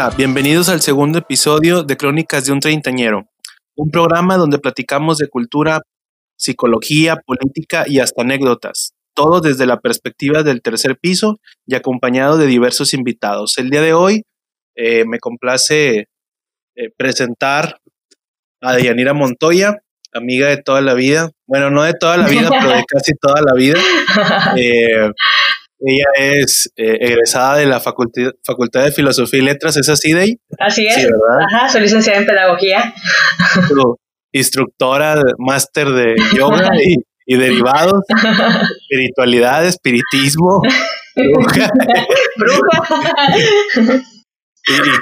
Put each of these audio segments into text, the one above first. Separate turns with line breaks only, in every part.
Hola, bienvenidos al segundo episodio de Crónicas de un Treintañero, un programa donde platicamos de cultura, psicología, política y hasta anécdotas, todo desde la perspectiva del tercer piso y acompañado de diversos invitados. El día de hoy eh, me complace eh, presentar a Dianira Montoya, amiga de toda la vida, bueno, no de toda la vida, pero de casi toda la vida. Eh, ella es eh, egresada de la facultad, facultad de Filosofía y Letras, ¿es así, Dey?
Así es. Ajá, soy licenciada en Pedagogía.
Instructora, máster de yoga y, y derivados, espiritualidad, espiritismo. Bruja. Bruja.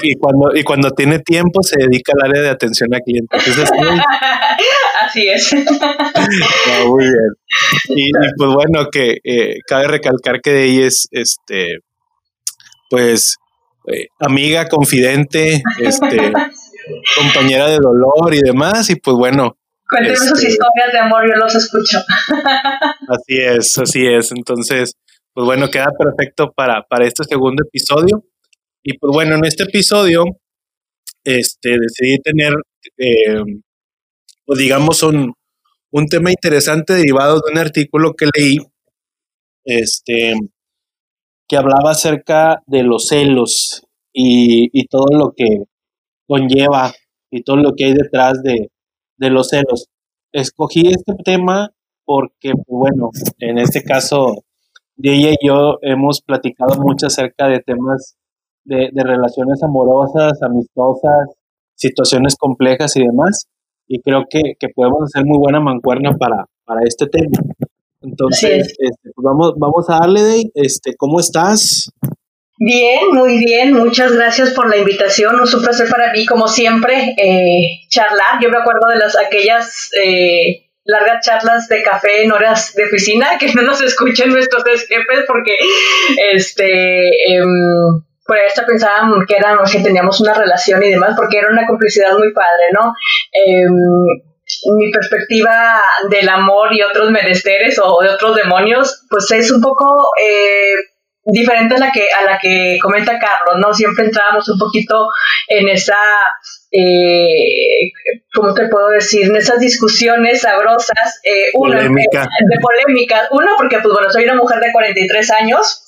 Y, cuando, y cuando tiene tiempo se dedica al área de atención a clientes.
Así es.
muy bien. Y, pues bueno, que eh, cabe recalcar que de ella es este pues eh, amiga, confidente, este compañera de dolor y demás. Y pues bueno.
Cuénteme sus este, historias de amor, yo los escucho.
Así es, así es. Entonces, pues bueno, queda perfecto para, para este segundo episodio. Y pues bueno, en este episodio este, decidí tener, eh, pues digamos, un, un tema interesante derivado de un artículo que leí, este, que hablaba acerca de los celos y, y todo lo que conlleva y todo lo que hay detrás de, de los celos. Escogí este tema porque, pues, bueno, en este caso, ella y yo hemos platicado mucho acerca de temas de, relaciones amorosas, amistosas, situaciones complejas y demás. Y creo que, podemos hacer muy buena mancuerna para, para este tema. Entonces, este, pues vamos, vamos a darle, de, este, ¿cómo estás?
Bien, muy bien, muchas gracias por la invitación, es un placer para mí, como siempre, eh, charlar. Yo me acuerdo de las aquellas eh, largas charlas de café en horas de oficina, que no nos escuchen nuestros jefes porque este em, por eso pensaban que éramos, que teníamos una relación y demás, porque era una complicidad muy padre, ¿no? Em, mi perspectiva del amor y otros menesteres o de otros demonios, pues es un poco eh, diferente a la que a la que comenta Carlos, ¿no? Siempre entrábamos un poquito en esa eh, ¿cómo te puedo decir? En esas discusiones sabrosas, eh, una de, de polémica, uno porque pues bueno, soy una mujer de 43 años,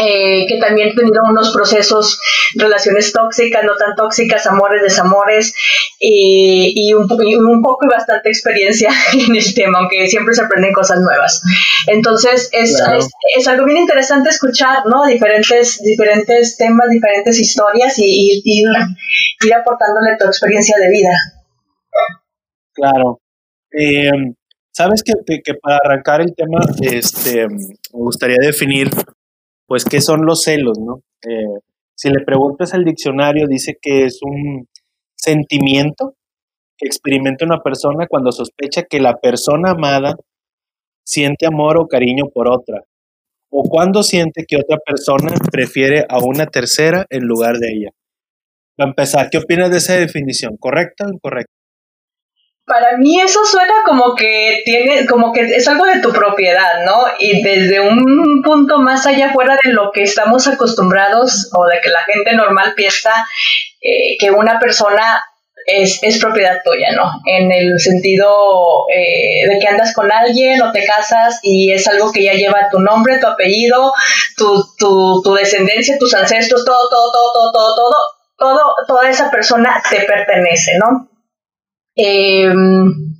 eh, que también tenido unos procesos, relaciones tóxicas, no tan tóxicas, amores, desamores, y, un, un, poco y bastante experiencia en el tema, aunque siempre se aprenden cosas nuevas. Entonces, es, es, algo bien interesante escuchar, ¿no? Diferentes, diferentes temas, diferentes historias y, ir aportándole tu experiencia de vida.
Claro. Eh, Sabes que, que, para arrancar el tema, este, me gustaría definir pues, ¿qué son los celos, no? Eh, si le preguntas al diccionario, dice que es un sentimiento que experimenta una persona cuando sospecha que la persona amada siente amor o cariño por otra, o cuando siente que otra persona prefiere a una tercera en lugar de ella. Para empezar, ¿qué opinas de esa definición? ¿Correcta o incorrecta?
Para mí eso suena como que tiene, como que es algo de tu propiedad, ¿no? Y desde un punto más allá fuera de lo que estamos acostumbrados o de que la gente normal piensa eh, que una persona es, es, propiedad tuya, ¿no? En el sentido eh, de que andas con alguien o te casas y es algo que ya lleva tu nombre, tu apellido, tu, tu, tu descendencia, tus ancestros, todo, todo, todo, todo, todo, todo, todo, toda esa persona te pertenece, ¿no? Eh,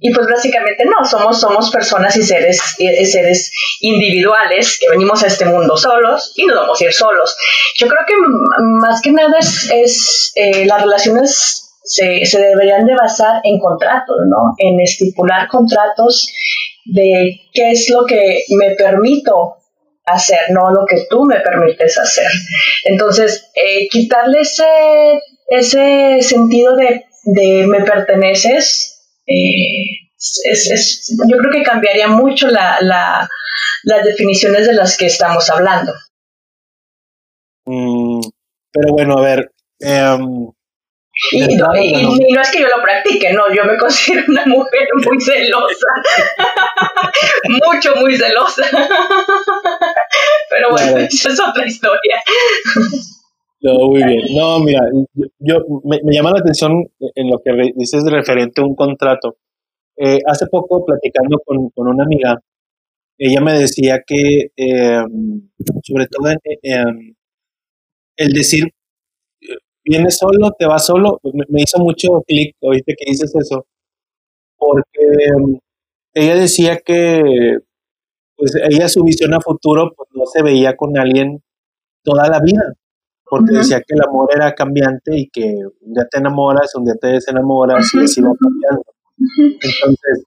y pues básicamente no, somos, somos personas y seres, seres individuales que venimos a este mundo solos y no vamos a ir solos. Yo creo que más que nada es eh, las relaciones se, se, deberían de basar en contratos, ¿no? En estipular contratos de qué es lo que me permito hacer, no lo que tú me permites hacer. Entonces, eh, quitarle ese, ese sentido de de me perteneces, eh, es, yo creo que cambiaría mucho la, la, las definiciones de las que estamos hablando.
Mm, pero bueno, a ver. Em,
y, no, es que yo lo practique, no, yo me considero una mujer muy celosa, mucho, muy celosa. Pero bueno, esa es otra historia.
No, muy bien. No, mira, yo, me, llama la atención en lo que dices referente a un contrato. Eh, hace poco, platicando con, con, una amiga, ella me decía que, em, sobre todo en, el decir, viene solo, te va solo, me, hizo mucho clic, oíste que dices eso, porque em, ella decía que, pues ella su visión a futuro, pues no se veía con alguien toda la vida porque decía que el amor era cambiante y que un día te enamoras, un día te desenamoras y así va cambiando. Entonces,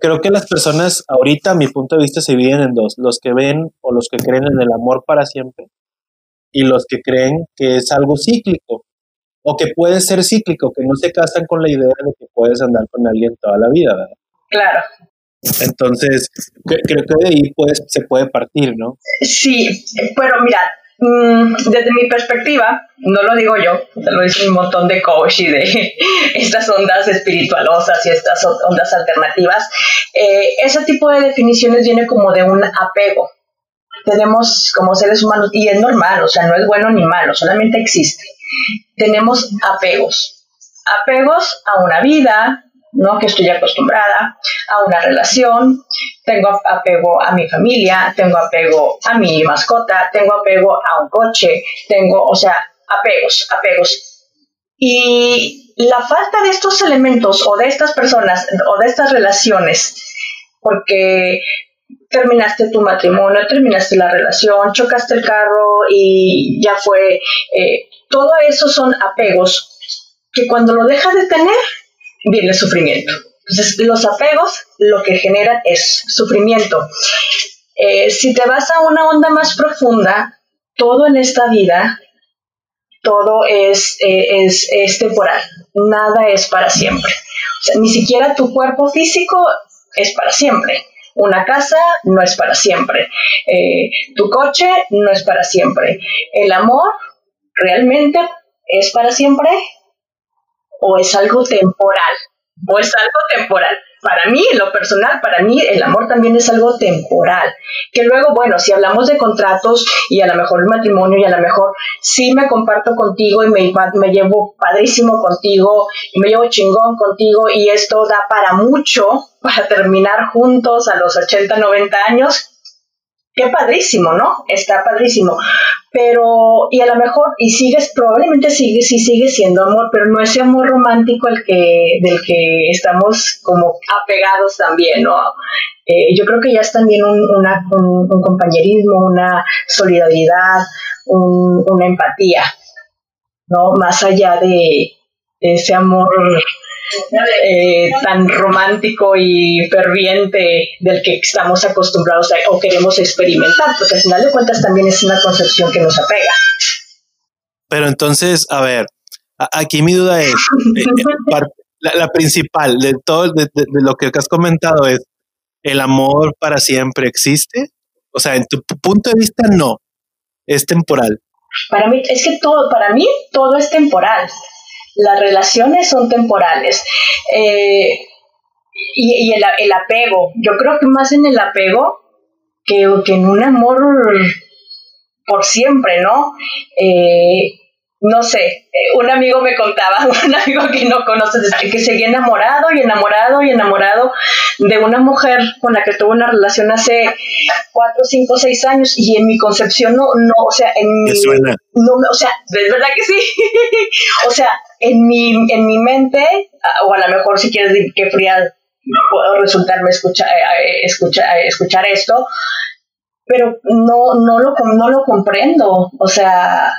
creo que, las personas ahorita, a mi punto de vista, se dividen en dos, los que ven o los que creen en el amor para siempre y los que creen que es algo cíclico o que puede ser cíclico, que no se casan con la idea de que puedes andar con alguien toda la vida, ¿verdad?
Claro.
Entonces, creo que de ahí se puede partir, ¿no?
Sí, pero mira, mm, desde mi perspectiva, no lo digo yo, lo dice un montón de coach y de estas ondas espiritualosas y estas ondas alternativas, eh, ese tipo de definiciones viene como de un apego. Tenemos como seres humanos, y es normal, o sea, no es bueno ni malo, solamente existe. Tenemos apegos. Apegos a una vida, ¿no? que estoy acostumbrada a una relación, tengo apego a mi familia, tengo apego a mi mascota, tengo apego a un coche, tengo, o sea, apegos, apegos. Y la falta de estos elementos o de estas personas o de estas relaciones, porque terminaste tu matrimonio, terminaste la relación, chocaste el carro y ya fue, eh, todo eso son apegos que cuando lo dejas de tener, viene sufrimiento. Entonces, los apegos lo que generan es sufrimiento. Eh, si te vas a una onda más profunda, todo en esta vida, todo es, eh, es, temporal, nada es para siempre. Ni siquiera tu cuerpo físico es para siempre. Una casa no es para siempre. Eh, tu coche no es para siempre. El amor realmente es para siempre o es algo temporal, o es algo temporal. Para mí, lo personal, para mí el amor también es algo temporal. Que luego, bueno, si hablamos de contratos y a lo mejor el matrimonio y a lo mejor sí me comparto contigo y me, me llevo padrísimo contigo y me llevo chingón contigo y esto da para mucho para terminar juntos a los 80, 90 años, qué padrísimo, ¿no? Está padrísimo. Pero, y a lo mejor, y sigues, probablemente sigue, sí sigue siendo amor, pero no ese amor romántico el que, del que estamos como apegados también, ¿no? Eh, yo creo que ya es también un, un, compañerismo, una solidaridad, una empatía, ¿no? Más allá de ese amor eh, tan romántico y ferviente del que estamos acostumbrados o queremos experimentar, porque al final de cuentas también es una concepción que nos apega.
Pero entonces, a ver, aquí mi duda es, eh, eh, la, principal de todo, de, lo que has comentado es, ¿el amor para siempre existe? O sea, en tu punto de vista, no, es temporal.
Para mí, es que todo, para mí, todo es temporal las relaciones son temporales. Eh, y, el, el, apego, yo creo que más en el apego que, que en un amor por siempre, ¿no? Eh, no sé, eh, un amigo me contaba, un amigo que no conoces, que seguía enamorado y enamorado y enamorado de una mujer con la que tuvo una relación hace cuatro, cinco, seis años y en mi concepción no, no, o sea, en mi, no, o sea, es verdad que sí, o sea, en mi, en mi mente, ah, o a lo mejor si quieres decir que fría puedo resultarme escuchar, eh, escuchar, escuchar esto, pero no, no, lo, no lo comprendo, o sea,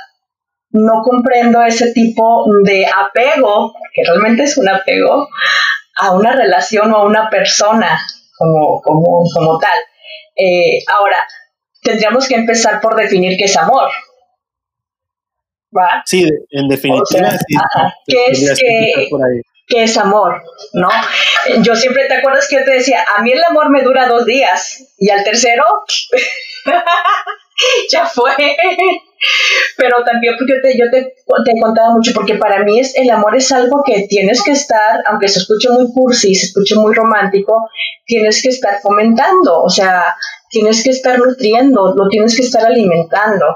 no comprendo ese tipo de apego, que realmente es un apego, a una relación o a una persona como, como, como tal. Eh, ahora, tendríamos que empezar por definir qué es amor.
¿Va? Sí, en definitiva.
¿Qué es que, es amor? ¿No? Yo siempre te acuerdas que yo te decía, a mí el amor me dura dos días y al tercero ya fue. pero también porque yo te, yo te, te he contado mucho, porque para mí es, el amor es algo que tienes que estar, aunque se escuche muy cursi, se escuche muy romántico, tienes que estar fomentando, o sea, tienes que estar nutriendo, lo tienes que estar alimentando.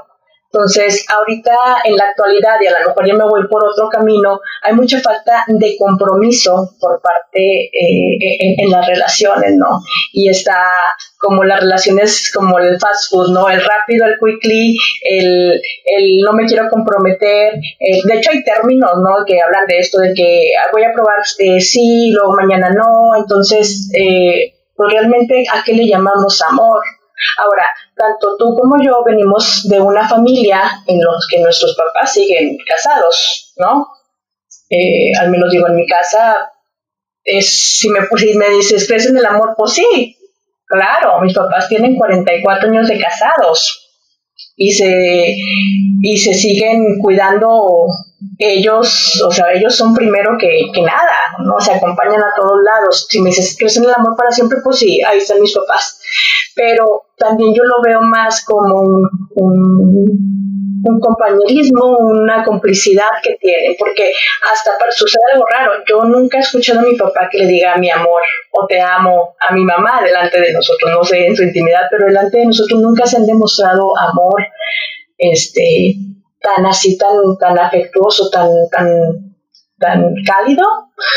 Entonces, ahorita en la actualidad, y a lo mejor yo me voy por otro camino, hay mucha falta de compromiso por parte eh, en, las relaciones, ¿no? Y está como las relaciones como el fast food, ¿no? El rápido, el quickly, el, el no me quiero comprometer. Eh, de hecho, hay términos, ¿no? Que hablan de esto, de que voy a probar eh, sí, luego mañana no. Entonces, pues realmente, ¿a qué le llamamos amor? Ahora, tanto tú como yo venimos de una familia en los que nuestros papás siguen casados, ¿no? Eh, al menos digo, en mi casa, es, si, me, si me dices, ¿crees en el amor? Pues sí, claro, mis papás tienen 44 años de casados y se, y se siguen cuidando ellos, o sea, ellos son primero que, que nada, ¿no? Se acompañan a todos lados. Si me dices, ¿crees en el amor para siempre? Pues sí, ahí están mis papás pero también yo lo veo más como un, compañerismo, una complicidad que tienen, porque hasta sucede algo raro. Yo nunca he escuchado a mi papá que le diga mi amor o te amo a mi mamá delante de nosotros, no sé en su intimidad, pero delante de nosotros nunca se han demostrado amor este tan así, tan, tan afectuoso, tan, tan, tan cálido,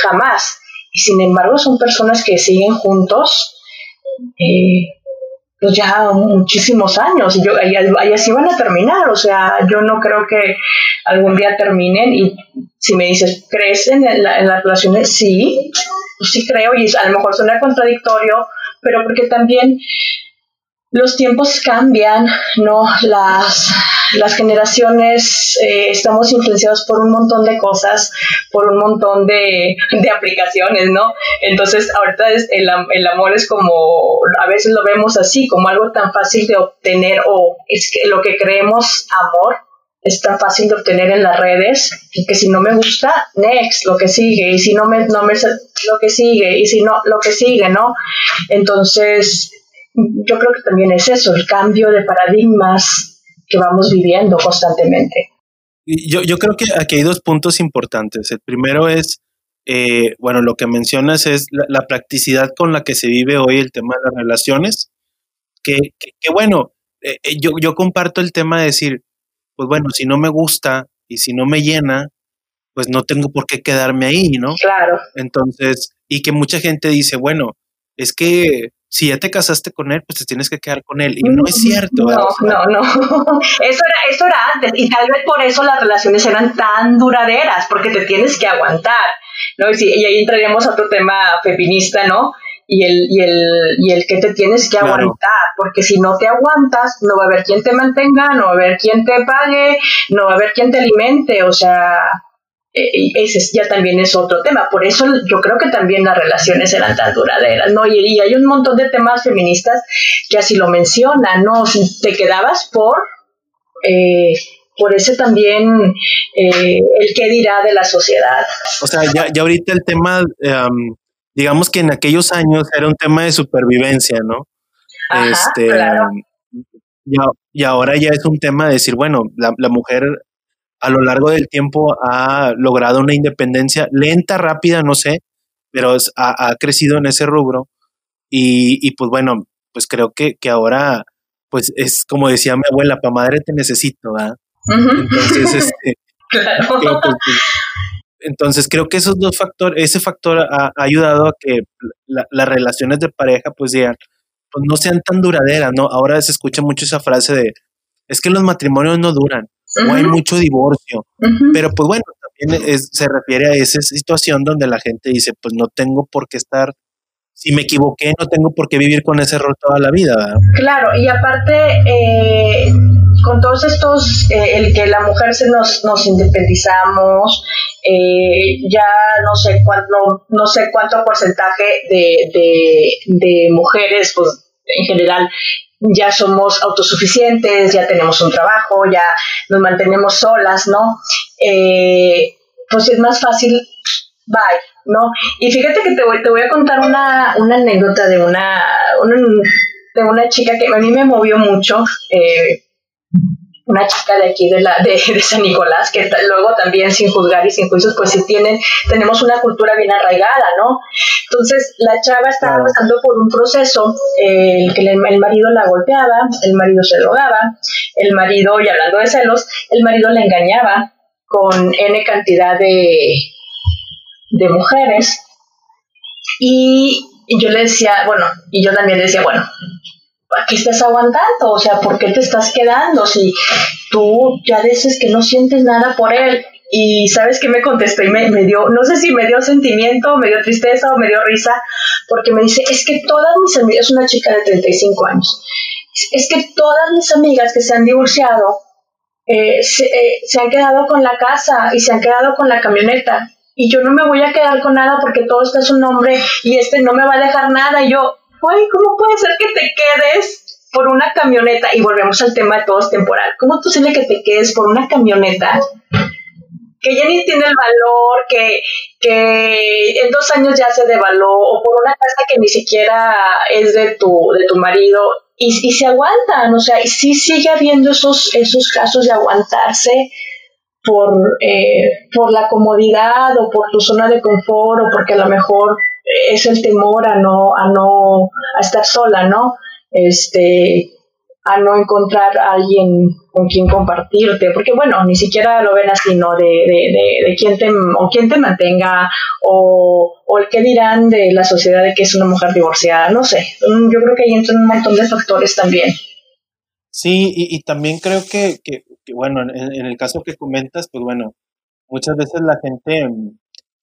jamás. Y sin embargo son personas que siguen juntos. Eh, pues ya muchísimos años y, yo, y, así van a terminar, o sea, yo no creo que algún día terminen y si me dices, ¿crees en, la, en las relaciones? Sí, pues sí creo y a lo mejor suena contradictorio, pero porque también los tiempos cambian, ¿no? Las, las generaciones eh, estamos influenciados por un montón de cosas, por un montón de, de aplicaciones, ¿no? Entonces, ahorita es, el, el, amor es como, a veces lo vemos así, como algo tan fácil de obtener, o es que lo que creemos amor es tan fácil de obtener en las redes, y que si no me gusta, next, lo que sigue, y si no me, no me, lo que sigue, y si no, lo que sigue, ¿no? Entonces, yo creo que también es eso, el cambio de paradigmas que vamos viviendo constantemente.
Yo, yo creo que aquí hay dos puntos importantes. El primero es, eh, bueno, lo que mencionas es la, practicidad con la que se vive hoy el tema de las relaciones, que, que, bueno, eh, eh, yo, yo comparto el tema de decir, pues bueno, si no me gusta y si no me llena, pues no tengo por qué quedarme ahí, ¿no?
Claro.
Entonces, y que mucha gente dice, bueno, es que si ya te casaste con él, pues te tienes que quedar con él. Y no es cierto.
No, no, no. Eso era, eso era antes. Y tal vez por eso las relaciones eran tan duraderas, porque te tienes que aguantar. ¿no? Y, ahí entraríamos a otro tema feminista, ¿no? Y el, y el, y el que te tienes que aguantar, porque si no te aguantas, no va a haber quien te mantenga, no va a haber quien te pague, no va a haber quien te alimente, o sea, eh, ese ya también es otro tema. Por eso yo creo que también las relaciones eran tan duraderas, ¿no? Y, hay un montón de temas feministas que así lo mencionan, ¿no? Te quedabas por... Eh, por eso también eh, el qué dirá de la sociedad.
O sea, ya, ya ahorita el tema, em, digamos que en aquellos años era un tema de supervivencia, ¿no? este, y, ahora ya es un tema de decir, bueno, la, la mujer a lo largo del tiempo ha logrado una independencia lenta, rápida, no sé, pero ha, crecido en ese rubro. Y, pues bueno, pues creo que, que, ahora, pues es como decía mi abuela, pa' madre te necesito, ¿verdad? Entonces, este, creo pues, entonces creo que esos dos factores, ese factor ha, ayudado a que las relaciones de pareja pues digan, pues no sean tan duraderas, ¿no? Ahora se escucha mucho esa frase de, es que los matrimonios no duran o hay mucho divorcio. Pero pues bueno, también se refiere a esa situación donde la gente dice, pues no tengo por qué estar, si me equivoqué, no tengo por qué vivir con ese error toda la vida.
Claro, y aparte, eh, con todos estos, eh, el que la mujer se nos, nos independizamos, eh, ya no sé cuánto, no sé cuánto porcentaje de, de, de mujeres, pues en general ya somos autosuficientes, ya tenemos un trabajo, ya nos mantenemos solas, ¿no? Eh, pues es más fácil, bye, ¿no? Y fíjate que te voy, te voy a contar una, anécdota de una, de una chica que a mí me movió mucho. Eh, una chica de aquí de, la, de, San Nicolás, que luego también sin juzgar y sin juicios, pues sí tienen, tenemos una cultura bien arraigada, ¿no? Entonces la chava estaba pasando por un proceso, eh, el que el, marido la golpeaba, el marido se drogaba, el marido, y hablando de celos, el marido la engañaba con N cantidad de, de mujeres. Y, y yo le decía, bueno, y yo también le decía, bueno, aquí estás aguantando? O sea, ¿por qué te estás quedando si tú ya dices que no sientes nada por él? Y sabes que me contestó y me, dio, no sé si me dio sentimiento, me dio tristeza o me dio risa, porque me dice, es que todas mis amigas, es una chica de 35 años, es que todas mis amigas que se han divorciado eh, se, eh, se han quedado con la casa y se han quedado con la camioneta y yo no me voy a quedar con nada porque todo está su nombre y este no me va a dejar nada y yo, Ay, ¿cómo puede ser que te quedes por una camioneta? Y volvemos al tema de todo es temporal. ¿Cómo es posible que te quedes por una camioneta que ya ni tiene el valor, que, que en dos años ya se devaló, o por una casa que ni siquiera es de tu, de tu marido, y, y se aguantan, o sea, y sí sigue habiendo esos, esos casos de aguantarse por, eh, por la comodidad o por tu zona de confort o porque a lo mejor es el temor a no, a no, a estar sola, ¿no? Este, a no encontrar a alguien con quien compartirte, porque bueno, ni siquiera lo ven así, ¿no? De, de, de, quién te, o quién te mantenga, o, o, el qué dirán de la sociedad de que es una mujer divorciada, no sé, yo creo que ahí entran un montón de factores también.
Sí, y, y también creo que, que, bueno, en, en, el caso que comentas, pues bueno, muchas veces la gente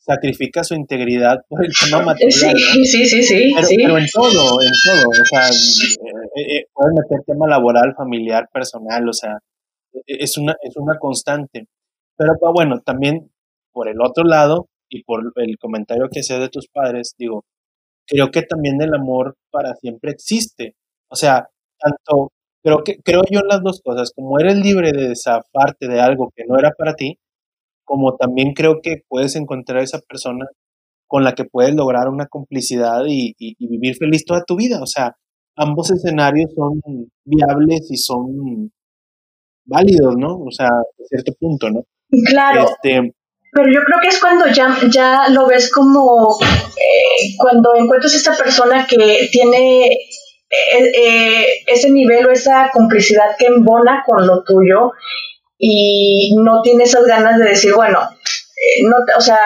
sacrifica su integridad por el tema material.
Sí, sí, sí, sí.
Pero, en todo, en todo. O sea, eh, eh, puedes meter tema laboral, familiar, personal, o sea, e, e, es una, es una constante. Pero bueno, también por el otro lado, y por el comentario que hacías de tus padres, digo, creo que también el amor para siempre existe. O sea, tanto, creo que, creo yo en las dos cosas, como eres libre de parte de algo que no era para ti, como también creo que puedes encontrar esa persona con la que puedes lograr una complicidad y, vivir feliz toda tu vida. O sea, ambos escenarios son viables y son válidos, ¿no? O sea, a cierto punto, ¿no?
Claro. Este, pero yo creo que es cuando ya, ya lo ves como eh, cuando encuentras esta persona que tiene eh, eh, ese nivel o esa complicidad que embona con lo tuyo y no tiene esas ganas de decir, bueno, eh, no, o sea,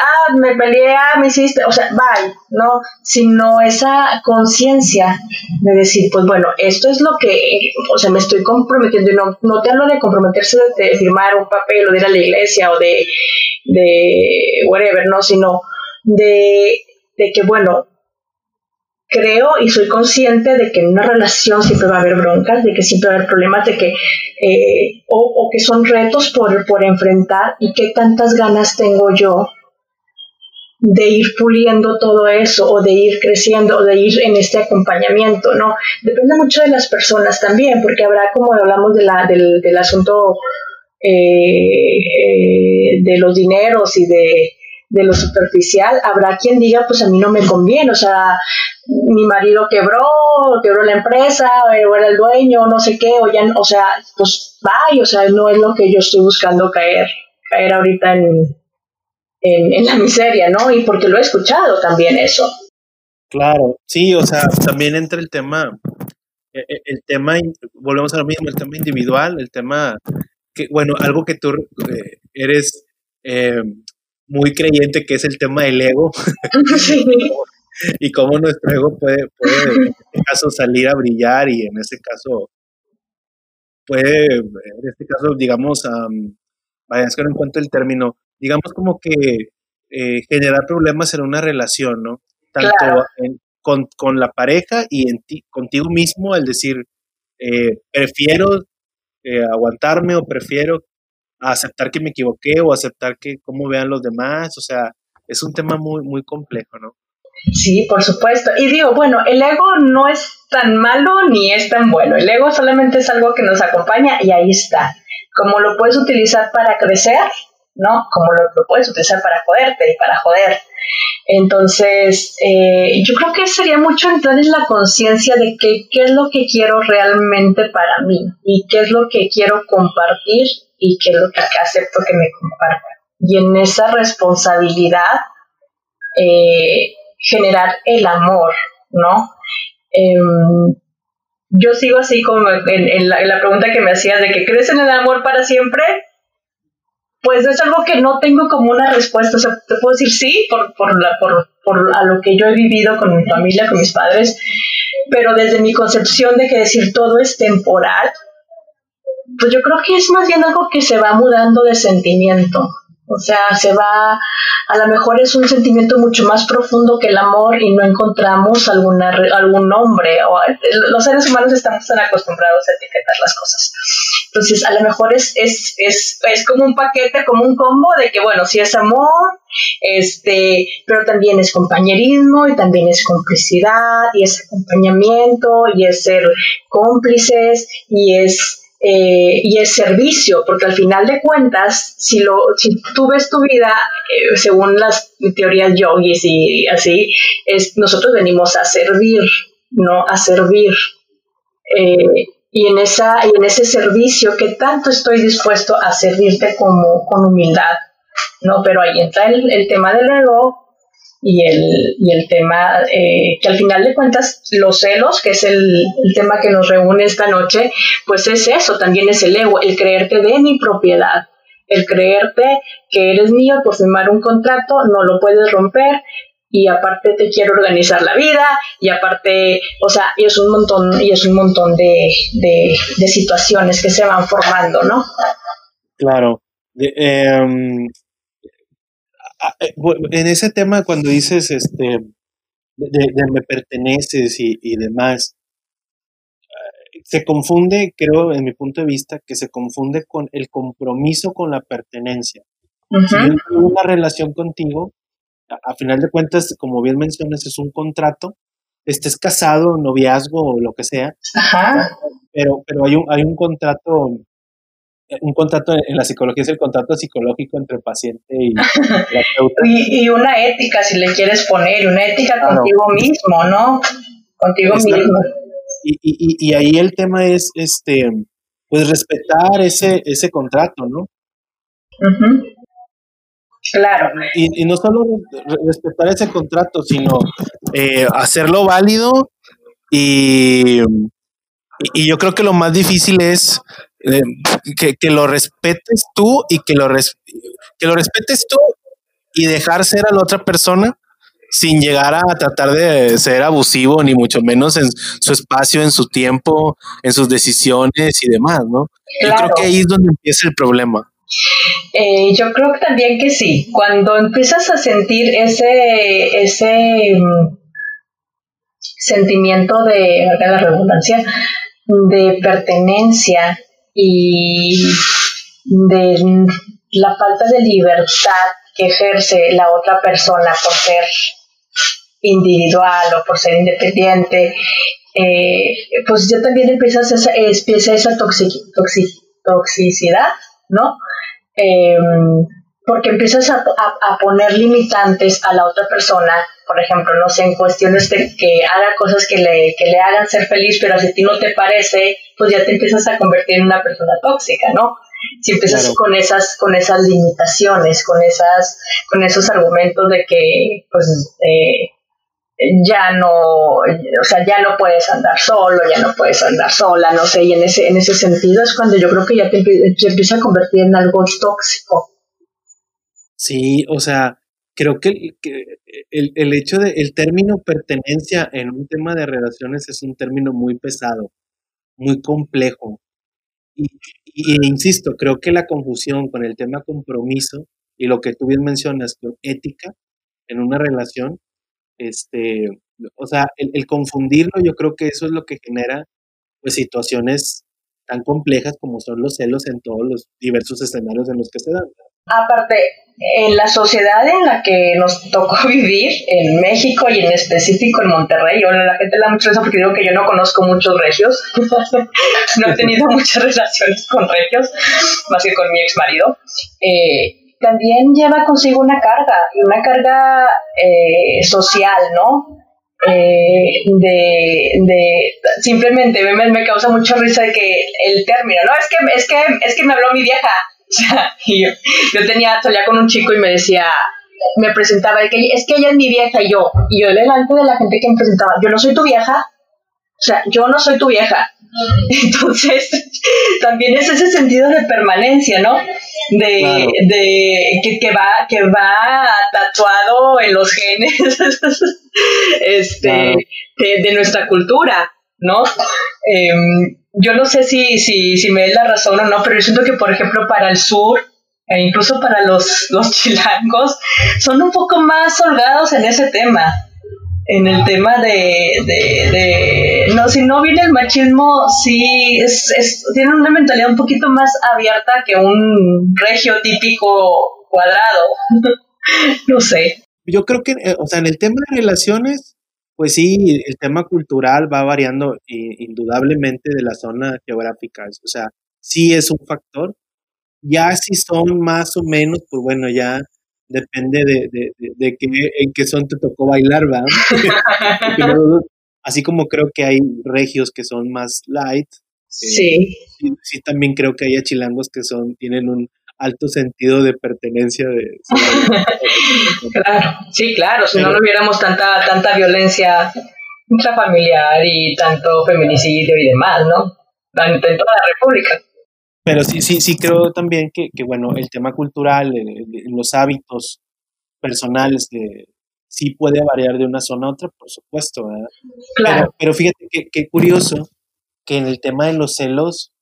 ah, me peleé, ah, me hiciste, o sea, bye, ¿no? Sino esa conciencia de decir, pues bueno, esto es lo que, o sea, me estoy comprometiendo, y no, no te hablo de comprometerse de, firmar un papel o de ir a la iglesia o de, de whatever, ¿no? Sino de, de que, bueno, creo y soy consciente de que en una relación siempre va a haber broncas, de que siempre va a haber problemas, de que, eh, o, que son retos por, por enfrentar y qué tantas ganas tengo yo de ir puliendo todo eso o de ir creciendo o de ir en este acompañamiento, ¿no? Depende mucho de las personas también, porque habrá, como hablamos de la, del, del asunto eh, eh, de los dineros y de de lo superficial, habrá quien diga, pues a mí no me conviene, o sea, mi marido quebró, quebró la empresa, o era el dueño, no sé qué, o ya, o sea, pues vaya, o sea, no es lo que yo estoy buscando caer, caer ahorita en, en, la miseria, ¿no? Y porque lo he escuchado también eso.
Claro, sí, o sea, también entra el tema, e, e, el, tema, volvemos a lo mismo, el tema individual, el tema, que, bueno, algo que tú eh, eres eh, muy creyente que es el tema del ego. y cómo nuestro ego puede, puede, en este caso, salir a brillar y en este caso, puede, en este caso, digamos, vaya, es que no encuentro el término, digamos como que eh, generar problemas en una relación, ¿no? Tanto con, con, la pareja y en ti, contigo mismo, al decir, eh, prefiero eh, aguantarme o prefiero aceptar que me equivoqué o aceptar que cómo vean los demás, o sea, es un tema muy, muy complejo, ¿no?
Sí, por supuesto. Y digo, bueno, el ego no es tan malo ni es tan bueno. El ego solamente es algo que nos acompaña y ahí está. Como lo puedes utilizar para crecer, ¿no? Como lo, puedes utilizar para joderte y para joder. Entonces, eh, yo creo que sería mucho entrar en la conciencia de qué es lo que quiero realmente para mí y qué es lo que quiero compartir y qué es lo que acepto que me comparta. Y en esa responsabilidad, eh, generar el amor, ¿no? Em, yo sigo así como en, la, en, la, pregunta que me hacías de que crees en el amor para siempre pues es algo que no tengo como una respuesta. O sea, te puedo decir sí por, por, la, por, por a lo que yo he vivido con mi familia, con mis padres, pero desde mi concepción de que decir todo es temporal, pues yo creo que es más bien algo que se va mudando de sentimiento. O sea, se va, a lo mejor es un sentimiento mucho más profundo que el amor y no encontramos alguna, algún nombre. O, los seres humanos estamos tan acostumbrados a etiquetar las cosas. Entonces, a lo mejor es, es, es, es como un paquete, como un combo de que, bueno, sí es amor, este, pero también es compañerismo y también es complicidad y es acompañamiento y es ser cómplices y es eh, y es servicio, porque al final de cuentas, si, lo, si tú ves tu vida eh, según las teorías yogis y así, es, nosotros venimos a servir, no a servir. Eh, y en, esa, y en ese servicio que tanto estoy dispuesto a servirte como con humildad, ¿no? Pero ahí entra el, el tema del ego, y el, y el tema eh, que al final de cuentas los celos, que es el, tema que nos reúne esta noche, pues es eso, también es el ego, el creerte de mi propiedad, el creerte que eres mío por firmar un contrato, no lo puedes romper y aparte te quiero organizar la vida y aparte, o sea, y es un montón, y es un montón de, de, situaciones que se van formando, ¿no?
Claro. Em, en ese tema cuando dices este de, me perteneces y, demás eh, se confunde creo en mi punto de vista que se confunde con el compromiso con la pertenencia. Si yo tengo una relación contigo a, final de cuentas como bien mencionas es un contrato estés casado noviazgo o lo que sea pero pero hay un hay un contrato un contrato en la psicología es el contrato psicológico entre paciente y
terapeuta. y, una ética, si le quieres poner, una ética contigo mismo, ¿no? Contigo mismo.
Y, y, y, ahí el tema es, este, pues respetar ese, ese contrato, ¿no?
Claro.
Y, no solo respetar ese contrato, sino eh, hacerlo válido y, y yo creo que lo más difícil es eh, que, lo respetes tú y que lo, que lo respetes tú y dejar ser a la otra persona sin llegar a tratar de ser abusivo, ni mucho menos en su espacio, en su tiempo, en sus decisiones y demás, ¿no? Yo creo que ahí es donde empieza el problema.
Eh, yo creo que también que sí. Cuando empiezas a sentir ese, ese mm, sentimiento de, la redundancia, de pertenencia y de la falta de libertad que ejerce la otra persona por ser individual o por ser independiente, eh, pues ya también empiezas esa, empieza esa toxicidad, ¿no? Em, porque empiezas a, poner limitantes a la otra persona, por ejemplo, no sé, en cuestiones de que haga cosas que le, que le hagan ser feliz, pero si a ti no te parece, pues ya te empiezas a convertir en una persona tóxica, ¿no? Si empiezas con esas, con esas limitaciones, con esas, con esos argumentos de que, pues, eh, ya no, o sea, ya no puedes andar solo, ya no puedes andar sola, no sé, y en ese, en ese sentido es cuando yo creo que ya te, te empieza a convertir en algo tóxico.
Sí, o sea, creo que, el, el, hecho de, el término pertenencia en un tema de relaciones es un término muy pesado, muy complejo. Y, insisto, creo que la confusión con el tema compromiso y lo que tú bien mencionas ética en una relación, este, o sea, el, el confundirlo, yo creo que eso es lo que genera pues situaciones tan complejas como son los celos en todos los diversos escenarios en los que se dan.
Aparte, en la sociedad en la que nos tocó vivir, en México y en específico en Monterrey, la gente la mucho eso porque digo que yo no conozco muchos regios, no he tenido muchas relaciones con regios, más que con mi ex marido. Eh, también lleva consigo una carga, y una carga eh, social, ¿no? Eh, de, de simplemente me, me, causa mucha risa de que el término, no, es que, es que, es que me habló mi vieja. y yo, yo tenía, salía con un chico y me decía, me presentaba, de que es que ella es mi vieja y yo, y yo delante de la gente que me presentaba, yo no soy tu vieja, o sea, yo no soy tu vieja. Entonces, también es ese sentido de permanencia, ¿no? De, de que, que, va, que va tatuado en los genes este, de, nuestra cultura, ¿no? Em, yo no sé si, si, si me da la razón o no, pero yo siento que, por ejemplo, para el sur, e incluso para los, los chilangos, son un poco más holgados en ese tema en el tema de, de, no, si no viene el machismo, sí, es, es, tiene una mentalidad un poquito más abierta que un regio típico cuadrado. no sé.
Yo creo que, eh, o sea, en el tema de relaciones, pues sí, el tema cultural va variando indudablemente de la zona geográfica. O sea, sí es un factor. Ya si son más o menos, pues bueno, ya depende de, de, de, qué, en qué son te tocó bailar, ¿verdad? así como creo que hay regios que son más light.
Eh, sí.
sí. también creo que hay achilangos que son, tienen un alto sentido de pertenencia de
claro, sí, claro, si no, no hubiéramos tanta, tanta violencia intrafamiliar y tanto feminicidio y demás, ¿no? En toda la República.
Pero sí, sí, sí creo también que, que bueno, el tema cultural, los hábitos personales, que sí puede variar de una zona a otra, por supuesto, ¿verdad? Claro. Pero, fíjate que, curioso que en el tema de los celos,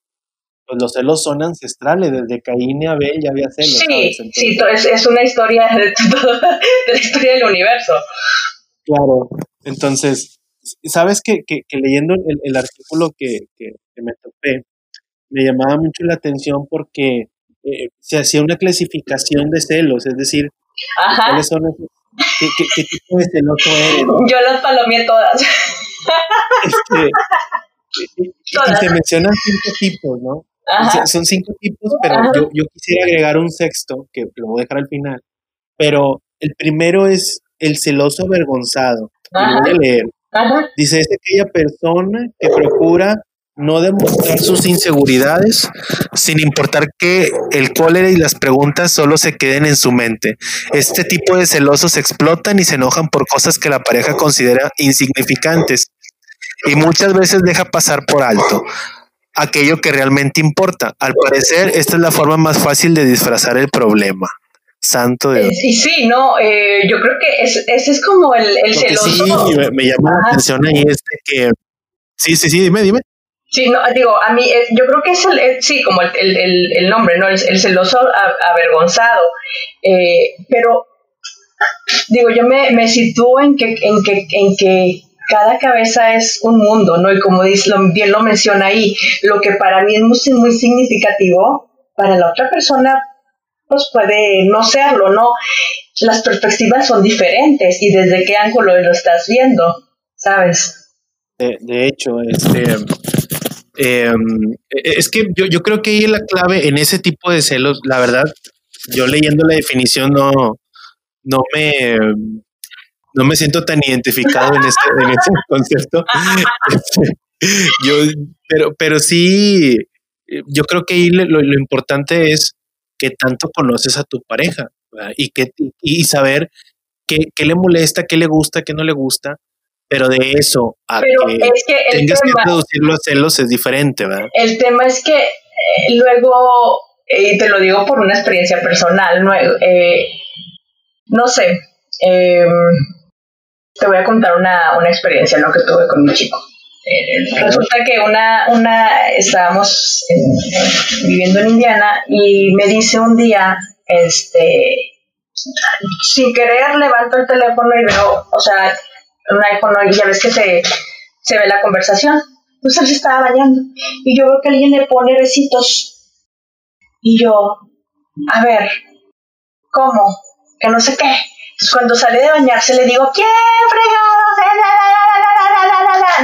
pues los celos son ancestrales, desde Caín y Abel ya había celos.
Sí, sí, es, es, una historia de, de, la historia del universo.
Claro, entonces, ¿sabes que, que, leyendo el, el artículo que, que, me topé, me llamaba mucho la atención porque eh, se hacía una clasificación de celos, es decir, ¿cuáles son esos, qué, tipo de celoso eres?
Yo las palomé todas. Este,
y se mencionan cinco tipos, ¿no? Son cinco tipos, pero yo, yo, quisiera agregar un sexto, que lo voy a dejar al final. Pero el primero es el celoso avergonzado. Lo voy a leer. Dice, es aquella persona que procura no demostrar sus inseguridades, sin importar que el cólera y las preguntas solo se queden en su mente. Este tipo de celosos explotan y se enojan por cosas que la pareja considera insignificantes y muchas veces deja pasar por alto aquello que realmente importa. Al parecer, esta es la forma más fácil de disfrazar el problema. Santo Dios.
Sí, sí, no, eh, yo creo que ese es como el, celoso.
Sí, me, me llama la atención ahí este que... Sí, sí, sí, dime, dime.
Sí, no, digo, a mí, eh, yo creo que es el, eh, sí, como el, el, el, nombre, ¿no? El, celoso avergonzado. Eh, pero, digo, yo me, me sitúo en que, en, que, en que cada cabeza es un mundo, ¿no? Y como dice, bien lo menciona ahí, lo que para mí es muy, significativo, para la otra persona, pues puede no serlo, ¿no? Las perspectivas son diferentes y desde qué ángulo lo estás viendo, ¿sabes?
De, hecho, este Em, e, es que yo, yo creo que ahí la clave en ese tipo de celos, la verdad, yo leyendo la definición no, no me no me siento tan identificado en ese, en concepto. Este, yo, pero, pero sí, yo creo que ahí lo, importante es que tanto conoces a tu pareja y que y saber qué, qué, le molesta, qué le gusta, qué no le gusta, pero de eso a que, tengas que producirlo a celos es diferente, ¿verdad?
El tema es que eh, luego, y te lo digo por una experiencia personal, no, eh, no sé, em, te voy a contar una, una experiencia ¿no? que tuve con mi chico. Eh, resulta que una, una estábamos viviendo en Indiana y me dice un día, este, sin querer levanto el teléfono y veo, o sea, un iPhone y ya ves que se, se ve la conversación. Entonces él se estaba bañando y yo veo que alguien le pone besitos. Y yo, a ver, ¿cómo? Que no sé qué. Cuando sale de bañarse le digo, ¿quién fregado?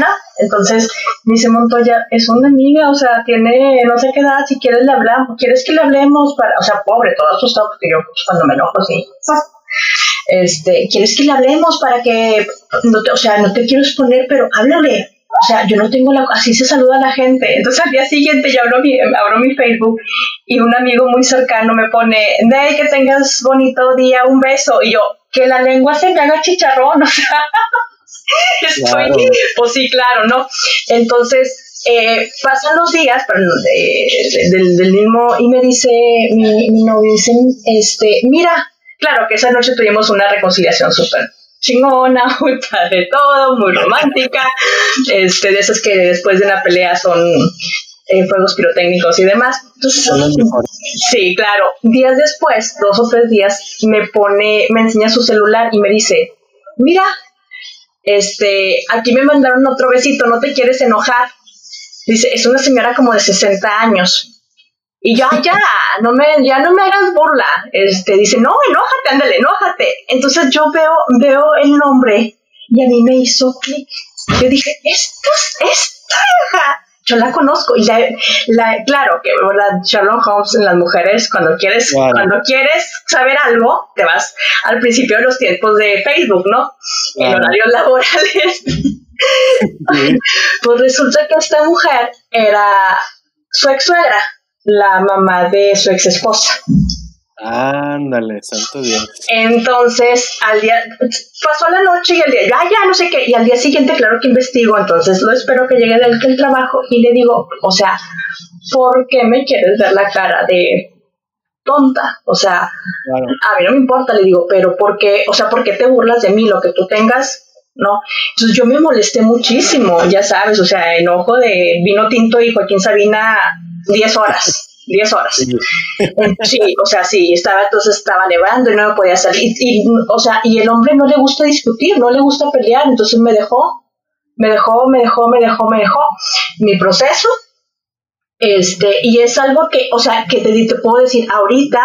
¿No? Entonces me dice Montoya, es una amiga, o sea, tiene no sé qué edad, si quieres le hablamos, ¿quieres que le hablemos? para O sea, pobre, todo asustado, porque yo pues, cuando me enojo, sí. Este, ¿quieres que le hablemos para que, no te, o sea, no te quiero exponer, pero háblale, o sea, yo no tengo la, así se saluda a la gente. Entonces al día siguiente yo abro mi, abro mi Facebook y un amigo muy cercano me pone, de que tengas bonito día, un beso. Y yo, que la lengua se me haga chicharrón, o sea, estoy, pues sí, claro, ¿no? Entonces, eh, pasan los días pero del, mismo y me dice mi, mi novio dice este mira claro que esa noche tuvimos una reconciliación súper chingona, muy padre todo, muy romántica, este, de esas que después de una pelea son eh, fuegos pirotécnicos y demás. Entonces, sí, claro. Días después, dos o tres días, me pone, me enseña su celular y me dice, mira, este, aquí me mandaron otro besito, no te quieres enojar. Dice, es una señora como de 60 años. Y ya, ya, no me, ya no me hagas burla. Este, dice, no, enójate, ándale, enójate. Entonces yo veo, veo el nombre y a mí me hizo clic. Yo dije, esto es esta hija. Yo la conozco y la, la claro que verdad Sherlock Holmes en las mujeres cuando quieres cuando quieres saber algo te vas al principio de los tiempos de Facebook, ¿no? En horarios laborales. pues resulta que esta mujer era su ex suegra la mamá de su ex esposa.
Ándale, santo Dios.
Entonces, al día, pasó la noche y el día, ya, ya, no sé qué, y al día siguiente, claro que investigo, entonces lo espero que llegue del el trabajo y le digo, o sea, ¿por qué me quieres ver la cara de tonta? O sea, a mí no me importa, le digo, pero ¿por qué, o sea, ¿por qué te burlas de mí? Lo que tú tengas ¿no? Entonces yo me molesté muchísimo, ya sabes, o sea, enojo de vino tinto y Joaquín Sabina 10 horas. 10 horas. Sí. o sea, sí, estaba, entonces estaba nevando y no me podía salir. Y, o sea, y el hombre no le gusta discutir, no le gusta pelear, entonces me dejó, me dejó, me dejó, me dejó, me dejó. Mi proceso, este, y es algo que, o sea, que te, te puedo decir, ahorita,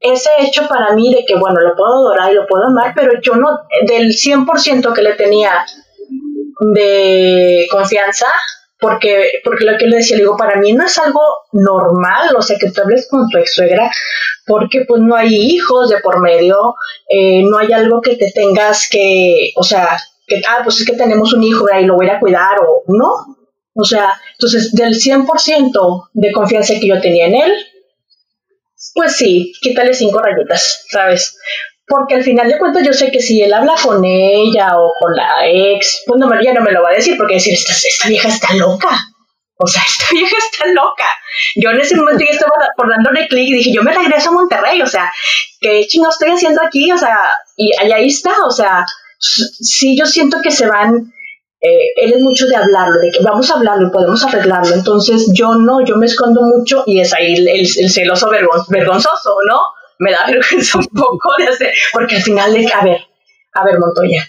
ese hecho para mí de que, bueno, lo puedo adorar y lo puedo amar, pero yo no, del 100% que le tenía de confianza, porque, porque lo que le decía, le digo, para mí no es algo normal, o sea, que tú hables con tu ex suegra, porque pues no hay hijos de por medio, eh, no hay algo que te tengas que, o sea, que, ah, pues es que tenemos un hijo y lo voy a cuidar, o no. O sea, entonces, del 100% de confianza que yo tenía en él, pues sí, quítale cinco rayitas, ¿sabes? Porque al final de cuentas yo sé que si él habla con ella o con la ex, pues no, ya no me lo va a decir porque decir, esta, vieja está loca. O sea, esta vieja está loca. Yo en ese momento ya estaba por dándole clic y dije, yo me regreso a Monterrey, o sea, ¿qué chingo estoy haciendo aquí? O sea, y, ahí está, o sea, sí yo siento que se van, eh, él es mucho de hablarlo, de que vamos a hablarlo y podemos arreglarlo. Entonces yo no, yo me escondo mucho y es ahí el celoso vergonzoso, ¿no? Me da vergüenza un poco de hacer, porque al final de, a ver, a ver, Montoya,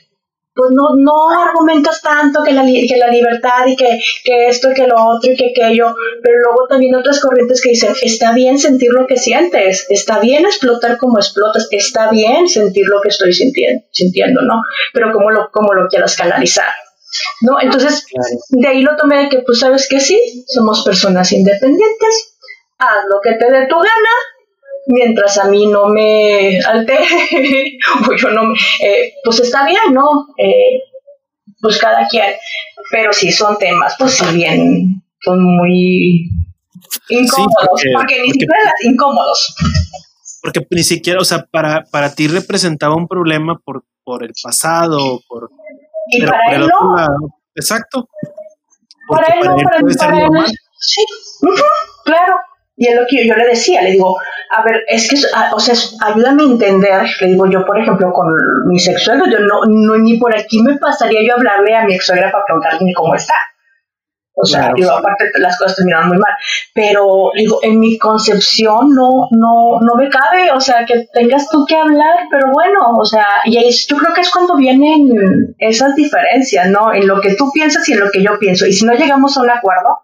pues no, no argumentas tanto que la, que la libertad y que, que esto y que lo otro y que aquello, pero luego también otras corrientes que dicen, está bien sentir lo que sientes, está bien explotar como explotas, está bien sentir lo que estoy sintiendo, sintiendo ¿no? Pero como lo, como lo quieras canalizar. ¿No? Entonces, de ahí lo tomé de que, pues, sabes que sí, somos personas independientes, haz lo que te dé tu gana, mientras a mí no me altere, pues yo no, eh, pues está bien, ¿no? Eh, pues cada quien, pero sí son temas, pues si bien son muy incómodos, porque, ni siquiera incómodos.
Porque ni siquiera, o sea, para, para ti representaba un problema por, por el pasado, por...
Y para él no.
exacto.
Para él no, para, él, Sí, claro. Y es lo que yo, le decía, le digo, a ver, es que, o sea, ayúdame a entender, le digo yo, por ejemplo, con mi sexual, yo no, no, ni por aquí me pasaría yo a hablarle a mi ex suegra para preguntarle cómo está. O sea, digo, aparte las cosas terminaron muy mal. Pero, digo, en mi concepción no, no, no me cabe, o sea, que tengas tú que hablar, pero bueno, o sea, y ahí yo creo que es cuando vienen esas diferencias, ¿no? En lo que tú piensas y en lo que yo pienso. Y si no llegamos a un acuerdo,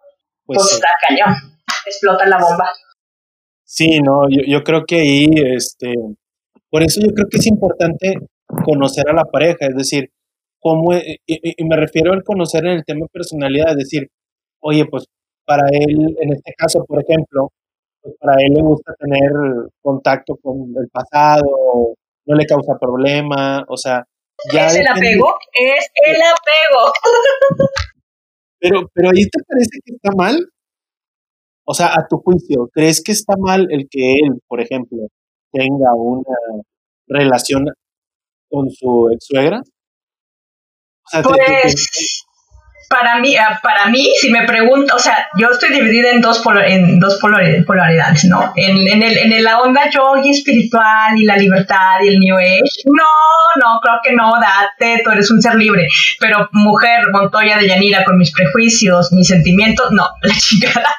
pues, pues está cañón explota la bomba.
Sí, no, yo, yo creo que ahí, este, por eso yo creo que es importante conocer a la pareja, es decir, cómo, y, me refiero al conocer en el tema personalidad, es decir, oye, pues para él, en este caso, por ejemplo, pues para él le gusta tener contacto con el pasado, no le causa problema, o sea,
ya es el apego, es el apego.
Pero, pero ahí te parece que está mal. O sea, a tu juicio, ¿crees que está mal el que él, por ejemplo, tenga una relación con su ex suegra?
pues, para mí, ah, para mí, si me pregunto, o sea, yo estoy dividida en dos, en dos polaridades, ¿no? En, en, el, en la onda yogi espiritual y la libertad y el New Age, no, no, creo que no, date, tú eres un ser libre, pero mujer, Montoya de Yanira, con mis prejuicios, mis sentimientos, no, la chingada.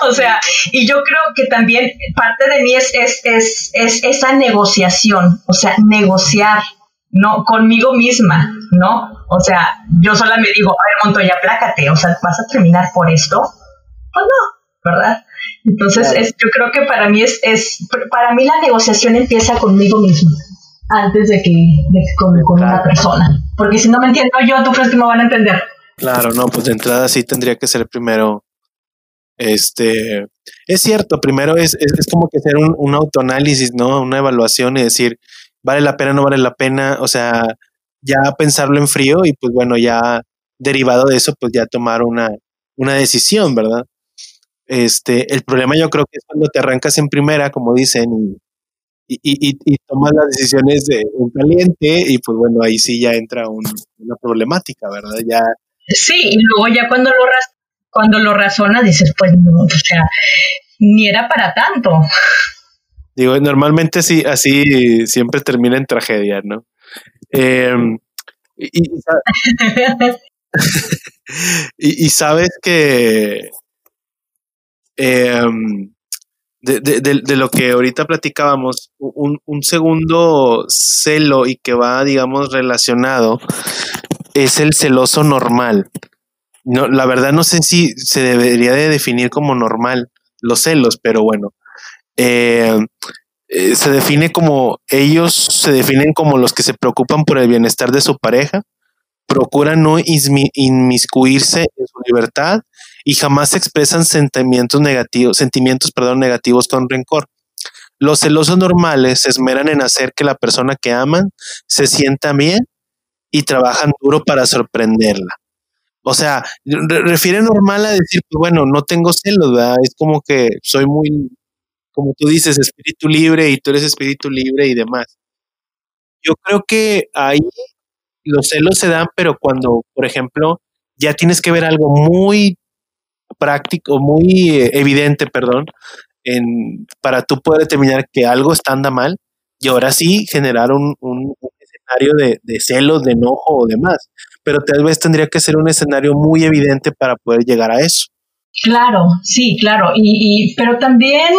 o sea, y yo creo que también parte de mí es, es, es, es esa negociación, o sea, negociar no conmigo misma, ¿no? O sea, yo sola me digo, a ver, Montoya, plácate, o sea, ¿vas a terminar por esto? Pues no, ¿verdad? Entonces, es, yo creo que para mí es, es, para mí la negociación empieza conmigo misma, antes de que, de, con, con una persona. Porque si no me entiendo yo, ¿tú crees que me van a entender?
Claro, no, pues de entrada sí tendría que ser primero, este, es cierto, primero es, es, es como que hacer un, un autoanálisis, ¿no? Una evaluación y decir, vale la pena, no vale la pena, o sea, ya pensarlo en frío y pues bueno, ya derivado de eso, pues ya tomar una, una decisión, ¿verdad? Este, el problema yo creo que es cuando te arrancas en primera, como dicen, y, y, tomas las decisiones de un caliente y pues bueno, ahí sí ya entra una problemática, ¿verdad? Ya.
Sí, y luego ya cuando lo, cuando lo razonas dices, pues no, o sea, ni era para tanto.
Digo, normalmente sí, así siempre termina en tragedia, ¿no? Em, y, sabes que em, de, lo que ahorita platicábamos, un, un, segundo celo y que va, digamos, relacionado es el celoso normal. No, la verdad no sé si se debería de definir como normal los celos, pero bueno, eh, eh, se define como ellos se definen como los que se preocupan por el bienestar de su pareja, procuran no inmiscuirse en su libertad y jamás expresan sentimientos negativos, sentimientos, perdón, negativos con rencor. Los celosos normales se esmeran en hacer que la persona que aman se sienta bien y trabajan duro para sorprenderla. O sea, refiere normal a decir, pues bueno, no tengo celos. Es como que soy muy como tú dices, espíritu libre y tú eres espíritu libre y demás. Yo creo que ahí los celos se dan, pero cuando, por ejemplo, ya tienes que ver algo muy práctico, muy eh, evidente, perdón, para tú poder determinar que algo está anda mal y ahora sí generar un, un, escenario de, de, celos, de enojo o demás. Pero tal vez tendría que ser un escenario muy evidente para poder llegar a eso.
Claro, sí, claro. Y, y, pero también,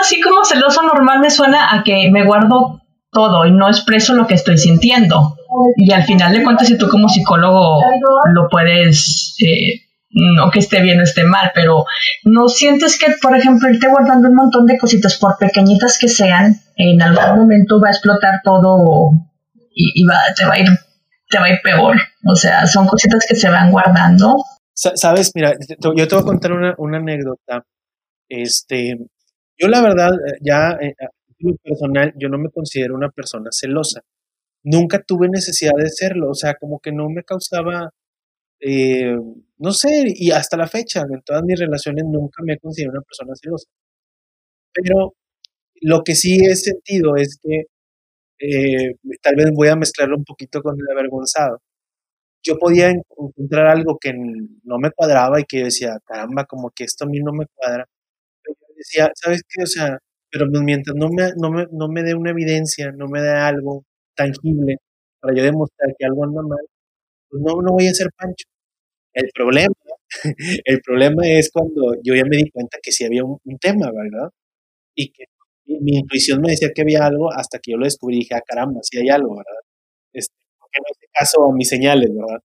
así como celoso normal me suena a que me guardo todo y no expreso lo que estoy sintiendo. Y al final de cuentas, si tú como psicólogo lo puedes, eh, no que esté bien o esté mal, pero no sientes que, por ejemplo, irte guardando un montón de cositas, por pequeñitas que sean, en algún momento va a explotar todo y, y va, te va a ir, te va a ir peor. O sea, son cositas que se van guardando
Sabes, mira, yo te voy a contar una, anécdota. Este, yo la verdad, eh, ya eh, personal, yo no me considero una persona celosa. Nunca tuve necesidad de serlo, o sea, como que no me causaba, eh, no sé, y hasta la fecha, en todas mis relaciones nunca me he considerado una persona celosa. Pero lo que sí he sentido es que tal vez voy a mezclarlo un poquito con el avergonzado yo podía encontrar algo que no me cuadraba y que yo decía, caramba, como que esto a mí no me cuadra. Pero yo decía, ¿sabes qué? O sea, pero pues mientras no me, no me, no me dé una evidencia, no me dé algo tangible para yo demostrar que algo anda mal, pues no, no voy a ser pancho. El problema, el problema es cuando yo ya me di cuenta que sí había un, tema, ¿verdad? Y que mi, intuición me decía que había algo hasta que yo lo descubrí y dije, ah, caramba, sí hay algo, ¿verdad? Este, no hace caso a mis señales, ¿verdad?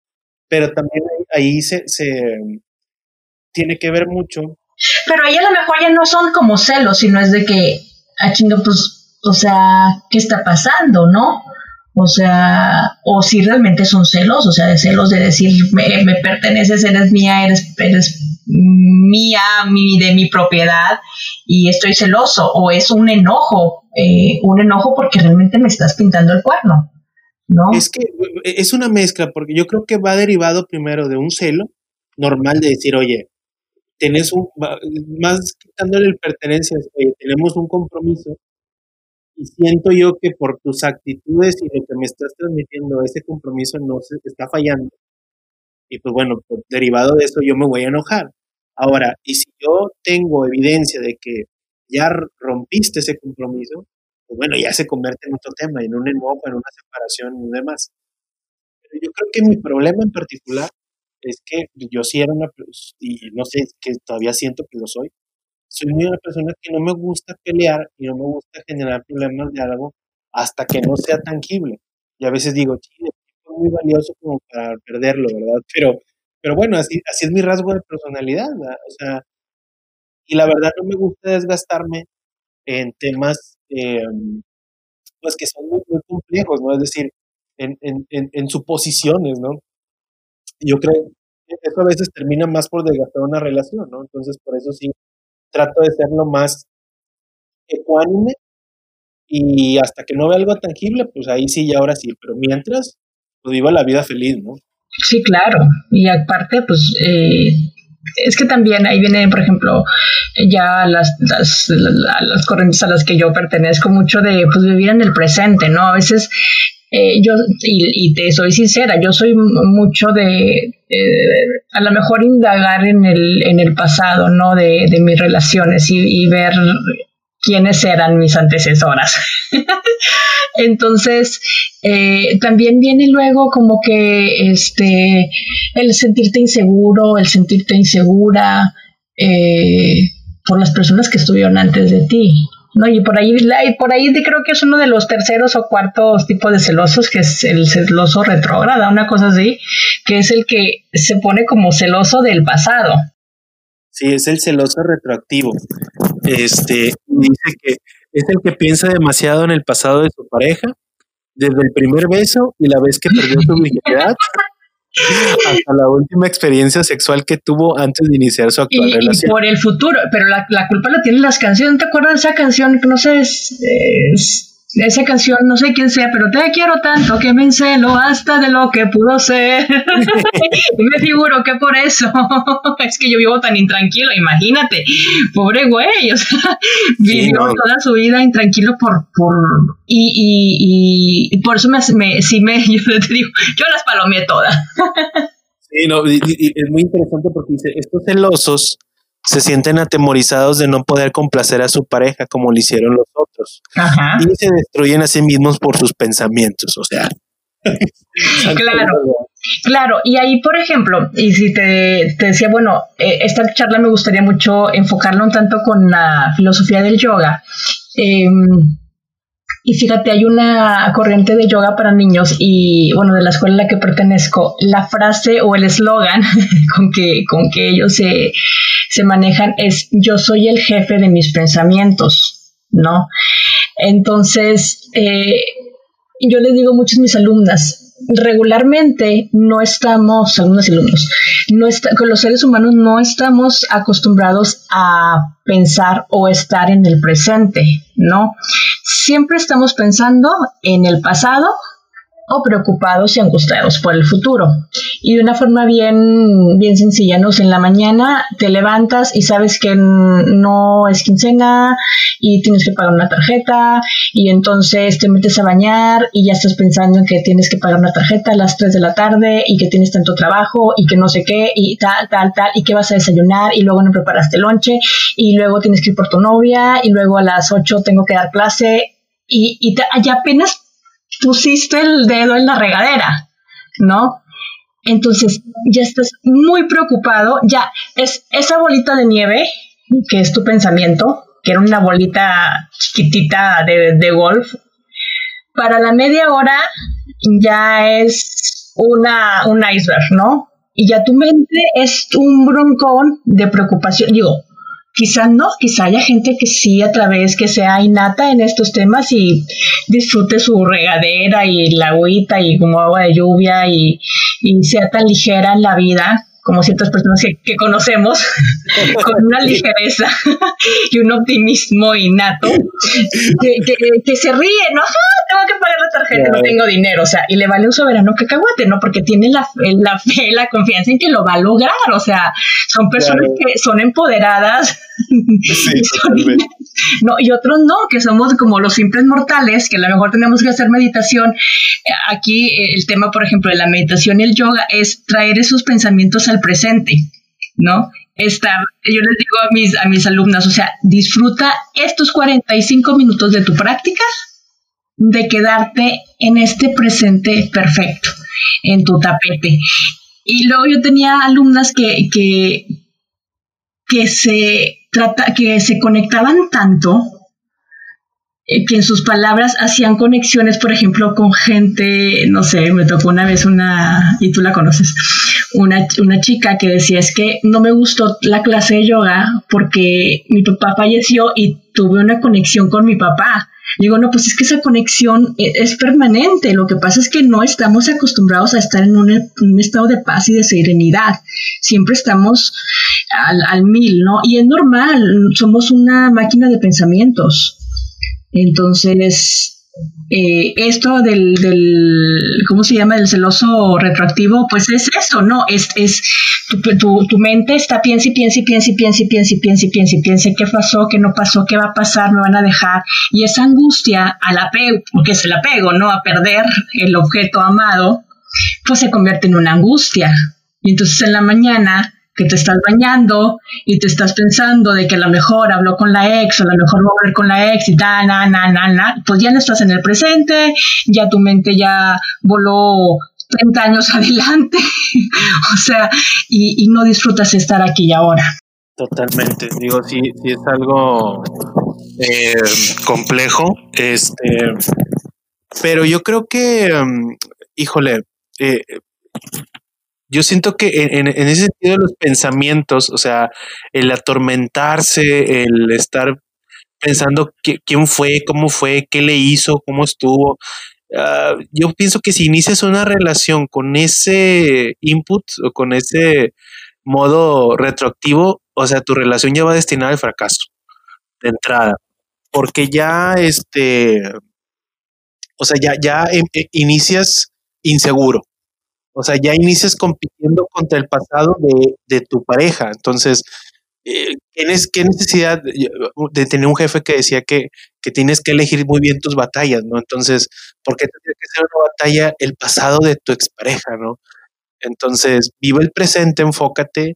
Pero también ahí, se, tiene que ver mucho.
Pero ahí a lo mejor ya no son como celos, sino es de que, a ah, chingo, pues, o sea, ¿qué está pasando, no? O sea, o si realmente son celos, o sea, de celos de decir, me, me perteneces, eres mía, eres, eres mía, mi, de mi propiedad y estoy celoso, o es un enojo, eh, un enojo porque realmente me estás pintando el cuerno, ¿no?
Es que es una mezcla, porque yo creo que va derivado primero de un celo normal de decir, oye, tenés un, más quitándole el pertenencia, oye, tenemos un compromiso y siento yo que por tus actitudes y lo que me estás transmitiendo, ese compromiso no se está fallando. Y pues bueno, derivado de eso yo me voy a enojar. Ahora, y si yo tengo evidencia de que ya rompiste ese compromiso, pues bueno, ya se convierte en otro tema, en un enojo, en una separación y demás. Pero yo creo que mi problema en particular es que yo sí era una, y no sé, que todavía siento que lo soy, soy una persona que no me gusta pelear y no me gusta generar problemas de algo hasta que no sea tangible. Y a veces digo, chile, es muy valioso como para perderlo, ¿verdad? Pero, pero bueno, así, así es mi rasgo de personalidad, O sea, y la verdad no me gusta desgastarme en temas, em, pues que son muy, complejos, ¿no? Es decir, en, en, en, suposiciones, ¿no? Yo creo que eso a veces termina más por desgastar una relación, ¿no? Entonces, por eso sí, trato de ser lo más ecuánime y hasta que no vea algo tangible, pues ahí sí y ahora sí, pero mientras, pues viva la vida feliz, ¿no?
Sí, claro, y aparte, pues eh, es que también ahí viene, por ejemplo, ya las, las, las, corrientes a las que yo pertenezco mucho de pues, vivir en el presente, ¿no? A veces eh, yo, y, te soy sincera, yo soy mucho de, a lo mejor indagar en el, en el pasado, ¿no? De, de mis relaciones y, ver quiénes eran mis antecesoras. Entonces, eh, también viene luego como que este, el sentirte inseguro, el sentirte insegura eh, por las personas que estuvieron antes de ti. ¿no? Y por ahí, por ahí creo que es uno de los terceros o cuartos tipos de celosos, que es el celoso retrógrada, una cosa así, que es el que se pone como celoso del pasado.
Sí, es el celoso retroactivo. Este dice que es el que piensa demasiado en el pasado de su pareja, desde el primer beso y la vez que perdió su virginidad hasta la última experiencia sexual que tuvo antes de iniciar su actual relación.
Y por el futuro, pero la, la culpa la tienen las canciones. ¿Te acuerdas de esa canción no sé, es, esa canción, no sé quién sea, pero te quiero tanto que me encelo hasta de lo que pudo ser. y me figuro que por eso es que yo vivo tan intranquilo, imagínate, pobre güey, o sea, vivió toda su vida intranquilo por, por, y, y, y, por eso me, me, sí me, yo te digo, yo las palomeé todas.
sí, no, y, es muy interesante porque dice, estos celosos se sienten atemorizados de no poder complacer a su pareja como lo hicieron los otros. Y se destruyen a sí mismos por sus pensamientos, o sea.
claro, claro. Y ahí, por ejemplo, y si te, decía, bueno, eh, esta charla me gustaría mucho enfocarla un tanto con la filosofía del yoga. Em, y fíjate, hay una corriente de yoga para niños y, bueno, de la escuela a la que pertenezco, la frase o el eslogan con que, con que ellos se, se manejan es yo soy el jefe de mis pensamientos, ¿no? Entonces, eh, yo les digo mucho a mis alumnas, regularmente no estamos, algunos alumnos, no está, con los seres humanos no estamos acostumbrados a pensar o estar en el presente, ¿no? Siempre estamos pensando en el pasado o preocupados y angustiados por el futuro. Y de una forma bien, bien sencilla, ¿no? en la mañana te levantas y sabes que no es quincena y tienes que pagar una tarjeta y entonces te metes a bañar y ya estás pensando en que tienes que pagar una tarjeta a las 3 de la tarde y que tienes tanto trabajo y que no sé qué y tal, tal, tal y que vas a desayunar y luego no preparaste lonche y luego tienes que ir por tu novia y luego a las 8 tengo que dar clase y, y ya apenas pusiste el dedo en la regadera, ¿no? Entonces ya estás muy preocupado, ya es esa bolita de nieve, que es tu pensamiento, que era una bolita chiquitita de, golf, para la media hora ya es una, un iceberg, ¿no? Y ya tu mente es un broncón de preocupación, digo, quizá no, quizá haya gente que sí a través que sea innata en estos temas y disfrute su regadera y la agüita y como agua de lluvia y, y sea tan ligera en la vida como ciertas personas que, conocemos, con una ligereza y un optimismo innato, que, se ríe, ¿no? tengo que pagar la tarjeta, no tengo dinero, o sea, y le vale un soberano cacahuate, ¿no? Porque tiene la, la fe, la confianza en que lo va a lograr, o sea, son personas que son empoderadas. No, y otros no, que somos como los simples mortales, que a lo mejor tenemos que hacer meditación. Aquí eh, el tema, por ejemplo, de la meditación y el yoga es traer esos pensamientos al presente, ¿no? Estar, yo les digo a mis, a mis alumnas, o sea, disfruta estos 45 minutos de tu práctica de quedarte en este presente perfecto, en tu tapete. Y luego yo tenía alumnas que, que, que, se, que se conectaban tanto eh, que en sus palabras hacían conexiones, por ejemplo, con gente, no sé, me tocó una vez una, y tú la conoces, una, una chica que decía, es que no me gustó la clase de yoga porque mi papá falleció y tuve una conexión con mi papá. Digo, no, pues es que esa conexión e, es permanente. Lo que pasa es que no estamos acostumbrados a estar en un, estado de paz y de serenidad. Siempre estamos al, al, mil, ¿no? Y es normal, somos una máquina de pensamientos. Entonces, eh, esto del, del, ¿cómo se llama? Del celoso retroactivo, pues es eso, ¿no? Es, es tu, tu, mente está piensa y piensa y piensa y piensa y piensa y piensa y piensa y piensa qué pasó, qué no pasó, qué va a pasar, me van a dejar. Y esa angustia al apego, porque es el apego, ¿no? A perder el objeto amado, pues se convierte en una angustia. Y entonces en la mañana que te estás bañando y te estás pensando de que a lo mejor habló con la ex o a lo mejor va a hablar con la ex y da, na, na, na, na, pues ya no estás en el presente, ya tu mente ya voló 30 años adelante, o sea, y, no disfrutas estar aquí y ahora.
Totalmente, digo, sí, sí es algo eh, complejo, este, pero yo creo que, mm, híjole, eh, yo siento que en, ese sentido los pensamientos, o sea, el atormentarse, el estar pensando quién fue, cómo fue, qué le hizo, cómo estuvo. Ah, yo pienso que si inicias una relación con ese input o con ese modo retroactivo, o sea, tu relación ya va destinada al fracaso de entrada, porque ya este, o sea, ya, ya em, e, inicias inseguro, o sea, ya inicias compitiendo contra el pasado de, tu pareja. Entonces, eh, ¿qué, necesidad de tener un jefe que decía que, tienes que elegir muy bien tus batallas, ¿no? Entonces, ¿por qué tendría que ser una batalla el pasado de tu expareja, ¿no? Entonces, vive el presente, enfócate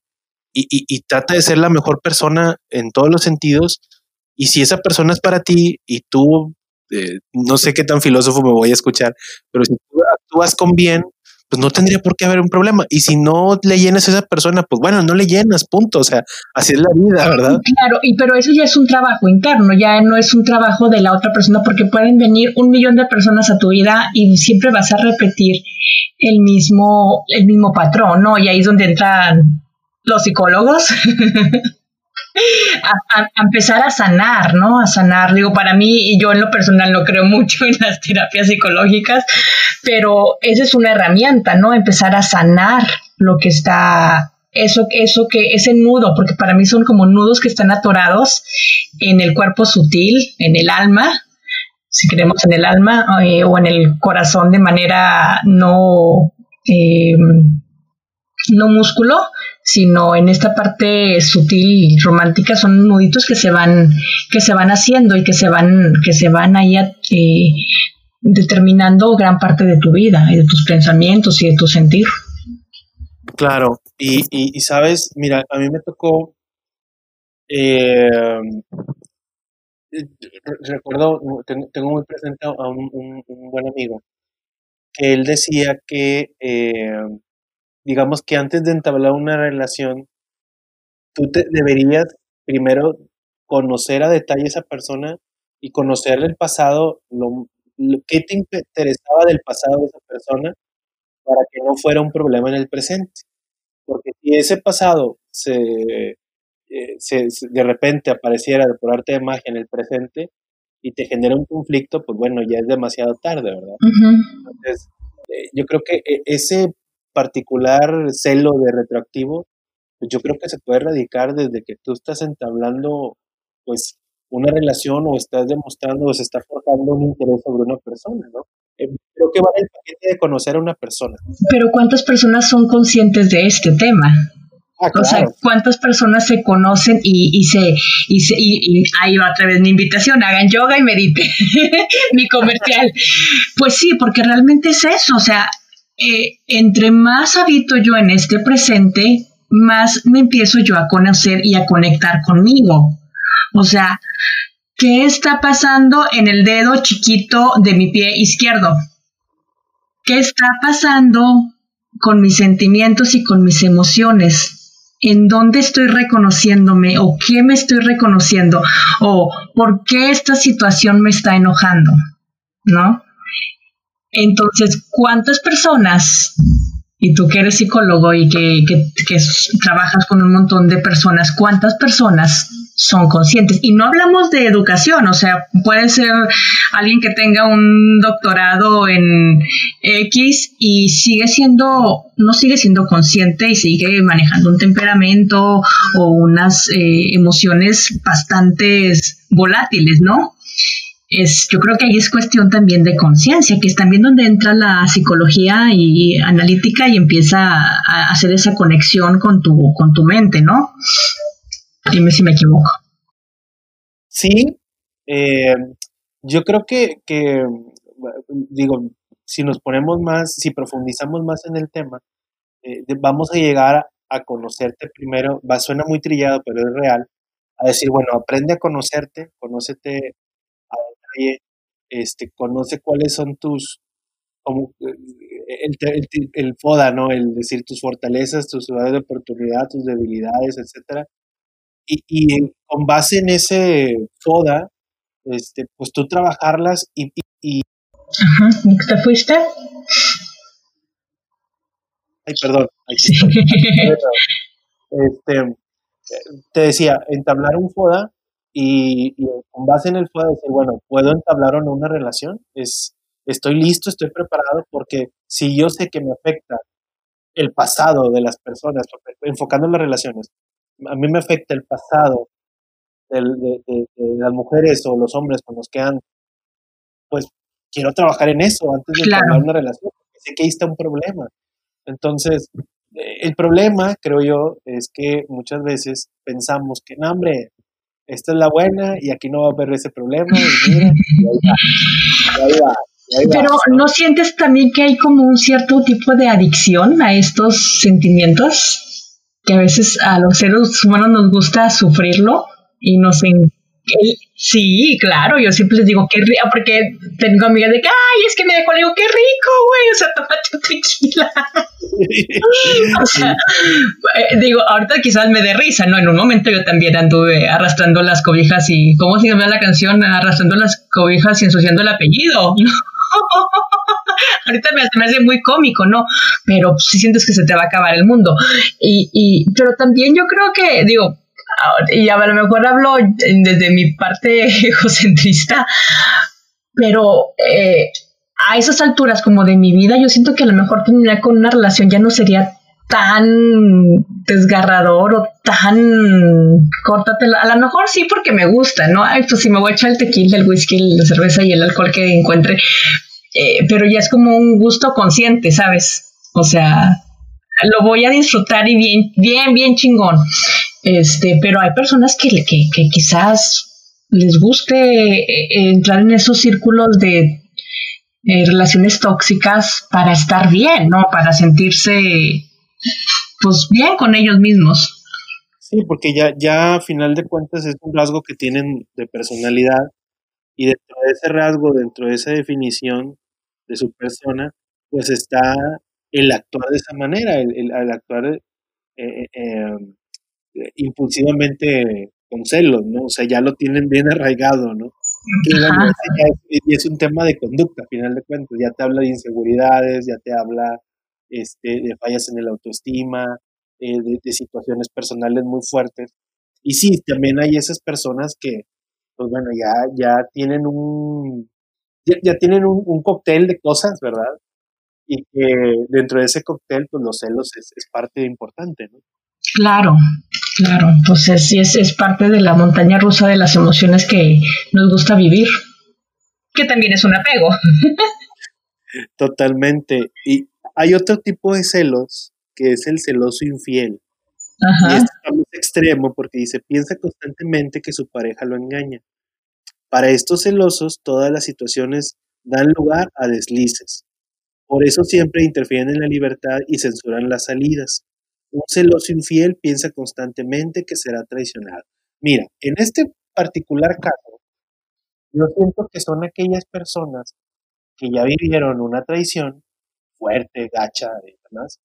y, trata de ser la mejor persona en todos los sentidos. Y si esa persona es para ti y tú, eh, no sé qué tan filósofo me voy a escuchar, pero si tú actúas con bien, pues no tendría por qué haber un problema. Y si no le llenas a esa persona, pues bueno, no le llenas, punto. O sea, así es la vida, ¿verdad?
Claro, y pero eso ya es un trabajo interno, ya no es un trabajo de la otra persona, porque pueden venir un millón de personas a tu vida y siempre vas a repetir el mismo, el mismo patrón, ¿no? Y ahí es donde entran los psicólogos. a, empezar a sanar, ¿no? A sanar. Digo, para mí, y yo en lo personal no creo mucho en las terapias psicológicas, pero esa es una herramienta, ¿no? Empezar a sanar lo que está, eso, eso que, ese nudo, porque para mí son como nudos que están atorados en el cuerpo sutil, en el alma, si queremos en el alma, eh, o en el corazón de manera no, eh, no músculo, sino en esta parte sutil romántica son nuditos que se van que se van haciendo y que se van que se van ahí eh, determinando gran parte de tu vida y de tus pensamientos y de tu sentir.
Claro, y, y, sabes, mira, a mí me tocó, eh, recuerdo, tengo, muy presente a un, buen amigo, que él decía que eh, digamos que antes de entablar una relación, tú te deberías primero conocer a detalle a esa persona y conocer el pasado, lo, que te interesaba del pasado de esa persona para que no fuera un problema en el presente. Porque si ese pasado se eh, de repente apareciera por arte de magia en el presente y te genera un conflicto, pues bueno, ya es demasiado tarde, ¿verdad? Entonces, eh, yo creo que e, ese particular celo de retroactivo, pues yo creo que se puede erradicar desde que tú estás entablando, pues, una relación o estás demostrando o se está forjando un interés sobre una persona, ¿no? Eh, creo que va el paquete de conocer a una persona.
Pero ¿cuántas personas son conscientes de este tema? Ah, o sea, ¿cuántas personas se conocen y, se, y, se y, ahí va otra vez mi invitación, hagan yoga y medite, mi comercial. Pues sí, porque realmente es eso, o sea, eh, entre más habito yo en este presente, más me empiezo yo a conocer y a conectar conmigo. O sea, ¿qué está pasando en el dedo chiquito de mi pie izquierdo? ¿Qué está pasando con mis sentimientos y con mis emociones? en dónde estoy reconociéndome o qué me estoy reconociendo o por qué esta situación me está enojando, ¿no? Entonces, ¿cuántas personas, y tú que eres psicólogo y que, que trabajas con un montón de personas, cuántas personas son conscientes. Y no hablamos de educación, o sea, puede ser alguien que tenga un doctorado en X y sigue siendo, no sigue siendo consciente y sigue manejando un temperamento o unas eh, emociones bastante volátiles, ¿no? Es, yo creo que ahí es cuestión también de conciencia, que es también donde entra la psicología y analítica y empieza a hacer esa conexión con tu, con tu mente, ¿no? Dime si me equivoco.
Sí, eh, yo creo que, que, digo, si nos ponemos más, si profundizamos más en el tema, eh, vamos a llegar a conocerte primero, va, suena muy trillado, pero es real, a decir, bueno, aprende a conocerte, conócete este, conoce cuáles son tus, como, eh, el, el, el, FODA, ¿no? El decir tus fortalezas, tus ciudades de oportunidad, tus debilidades, etcétera y, con base en ese FODA, este, pues tú trabajarlas y... y,
Ajá, ¿te fuiste?
Ay, perdón. este, te decía, entablar un FODA y, con base en el FODA decir, bueno, ¿puedo entablar o no una relación? Es, estoy listo, estoy preparado, porque si yo sé que me afecta el pasado de las personas, enfocando en las relaciones, a mí me afecta el pasado de, las mujeres o los hombres con los que han, pues quiero trabajar en eso antes de claro. una relación, porque sé que ahí está un problema. Entonces, el problema, creo yo, es que muchas veces pensamos que, no, hombre, esta es la buena y aquí no va a haber ese problema.
Pero ¿no sientes también que hay como un cierto tipo de adicción a estos sentimientos? que a veces a los seres humanos nos gusta sufrirlo y nos en Sí, claro, yo siempre les digo que porque tengo amigas de que, ay, es que me dejó, le digo, qué rico, güey, o sea, tómate tequila. o sea, eh, digo, ahorita quizás me dé risa, ¿no? En un momento yo también anduve arrastrando las cobijas y, ¿cómo se llama la canción? Arrastrando las cobijas y ensuciando el apellido, Ahorita me, hace muy cómico, ¿no? Pero si sientes que se te va a acabar el mundo. Y, y, pero también yo creo que, digo, y a lo mejor hablo desde mi parte egocentrista, pero eh, a esas alturas como de mi vida, yo siento que a lo mejor terminar con una relación ya no sería tan desgarrador o tan córtatela. A lo mejor sí porque me gusta, ¿no? Ay, pues si me voy a echar el tequila, el whisky, la cerveza y el alcohol que encuentre. Eh, pero ya es como un gusto consciente, ¿sabes? O sea, lo voy a disfrutar y bien, bien, bien chingón. Este, pero hay personas que, que, que quizás les guste eh, entrar en esos círculos de eh, relaciones tóxicas para estar bien, ¿no? Para sentirse pues bien con ellos mismos.
Sí, porque ya, ya a final de cuentas es un rasgo que tienen de personalidad y dentro de ese rasgo, dentro de esa definición de su persona, pues está el actuar de esa manera, el, actuar eh, eh, impulsivamente con celos, ¿no? O sea, ya lo tienen bien arraigado, ¿no? Y es, un tema de conducta, a final de cuentas, ya te habla de inseguridades, ya te habla este, de fallas en el autoestima, eh, de, situaciones personales muy fuertes. Y sí, también hay esas personas que, pues bueno, ya, ya tienen un, ya, tienen un, cóctel de cosas, ¿verdad? Y que dentro de ese cóctel, pues los celos es, parte importante, ¿no?
Claro, claro, pues sí es, es parte de la montaña rusa de las emociones que nos gusta vivir, que también es un apego.
Totalmente. Y hay otro tipo de celos, que es el celoso infiel. Y este es extremo porque dice, piensa constantemente que su pareja lo engaña. Para estos celosos, todas las situaciones dan lugar a deslices. Por eso siempre interfieren en la libertad y censuran las salidas. Un celoso infiel piensa constantemente que será traicionado. Mira, en este particular caso, yo siento que son aquellas personas que ya vivieron una traición fuerte, gacha, y demás,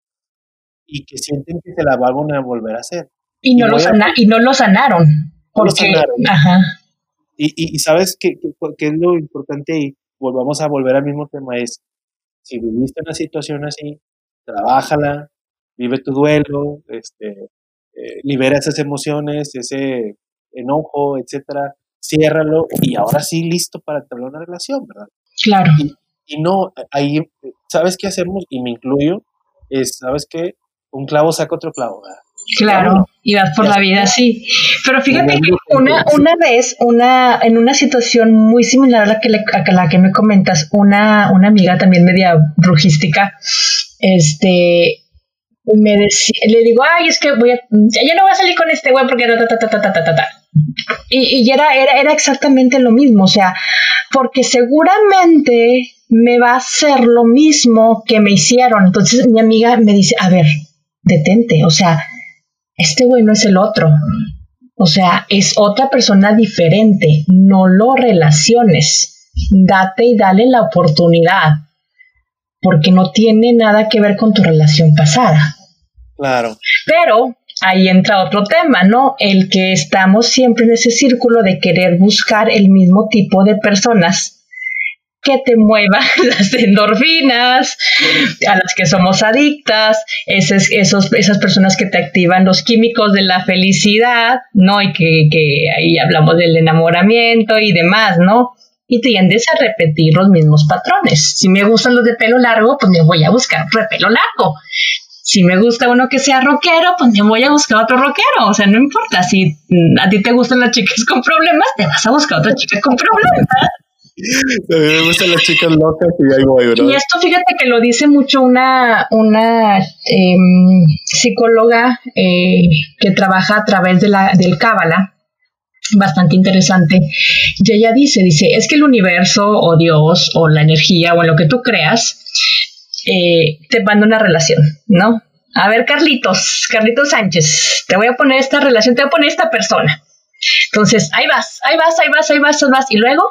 y que sienten que se la van a volver a hacer.
Y no, lo, y no lo sanaron. Porque, Ajá.
Y, y, sabes qué, qué, es lo importante ahí, volvamos a volver al mismo tema, es si viviste una situación así, trabájala, vive tu duelo, este, eh, libera esas emociones, ese enojo, etcétera, ciérralo y ahora sí listo para tener una relación, ¿verdad?
Claro.
Y, no, ahí, ¿sabes qué hacemos? Y me incluyo, es, ¿sabes qué? Un clavo saca otro clavo, ¿verdad?
Claro, y vas por la vida así. Pero fíjate que una, una vez, una, en una situación muy similar a la que, a la que me comentas, una, una amiga también media brujística, este, me le digo, ay, es que voy a, ya no voy a salir con este güey porque ta. Y, y era, era, era exactamente lo mismo, o sea, porque seguramente me va a hacer lo mismo que me hicieron. Entonces mi amiga me dice, a ver, detente, o sea, este güey no es el otro. O sea, es otra persona diferente. No lo relaciones. Date y dale la oportunidad. Porque no tiene nada que ver con tu relación pasada.
Claro.
Pero ahí entra otro tema, ¿no? El que estamos siempre en ese círculo de querer buscar el mismo tipo de personas que te mueva las endorfinas, a las que somos adictas, esos, esas personas que te activan los químicos de la felicidad, ¿no? Y que, que ahí hablamos del enamoramiento y demás, ¿no? Y tiendes a repetir los mismos patrones. Si me gustan los de pelo largo, pues me voy a buscar de pelo largo. Si me gusta uno que sea rockero, pues me voy a buscar otro rockero. O sea, no importa. Si a ti te gustan las chicas con problemas, te vas a buscar otra chica con problemas.
me gustan las chicas locas y ahí voy,
Y esto fíjate que lo dice mucho una, una em, psicóloga eh, que trabaja a través de la, del Cábala, bastante interesante. Y ella dice, dice, es que el universo o Dios o la energía o en lo que tú creas eh, te manda una relación, ¿no? A ver, Carlitos, Carlitos Sánchez, te voy a poner esta relación, te voy a poner esta persona. Entonces, ahí vas, ahí vas, ahí vas, ahí vas, ahí vas, y luego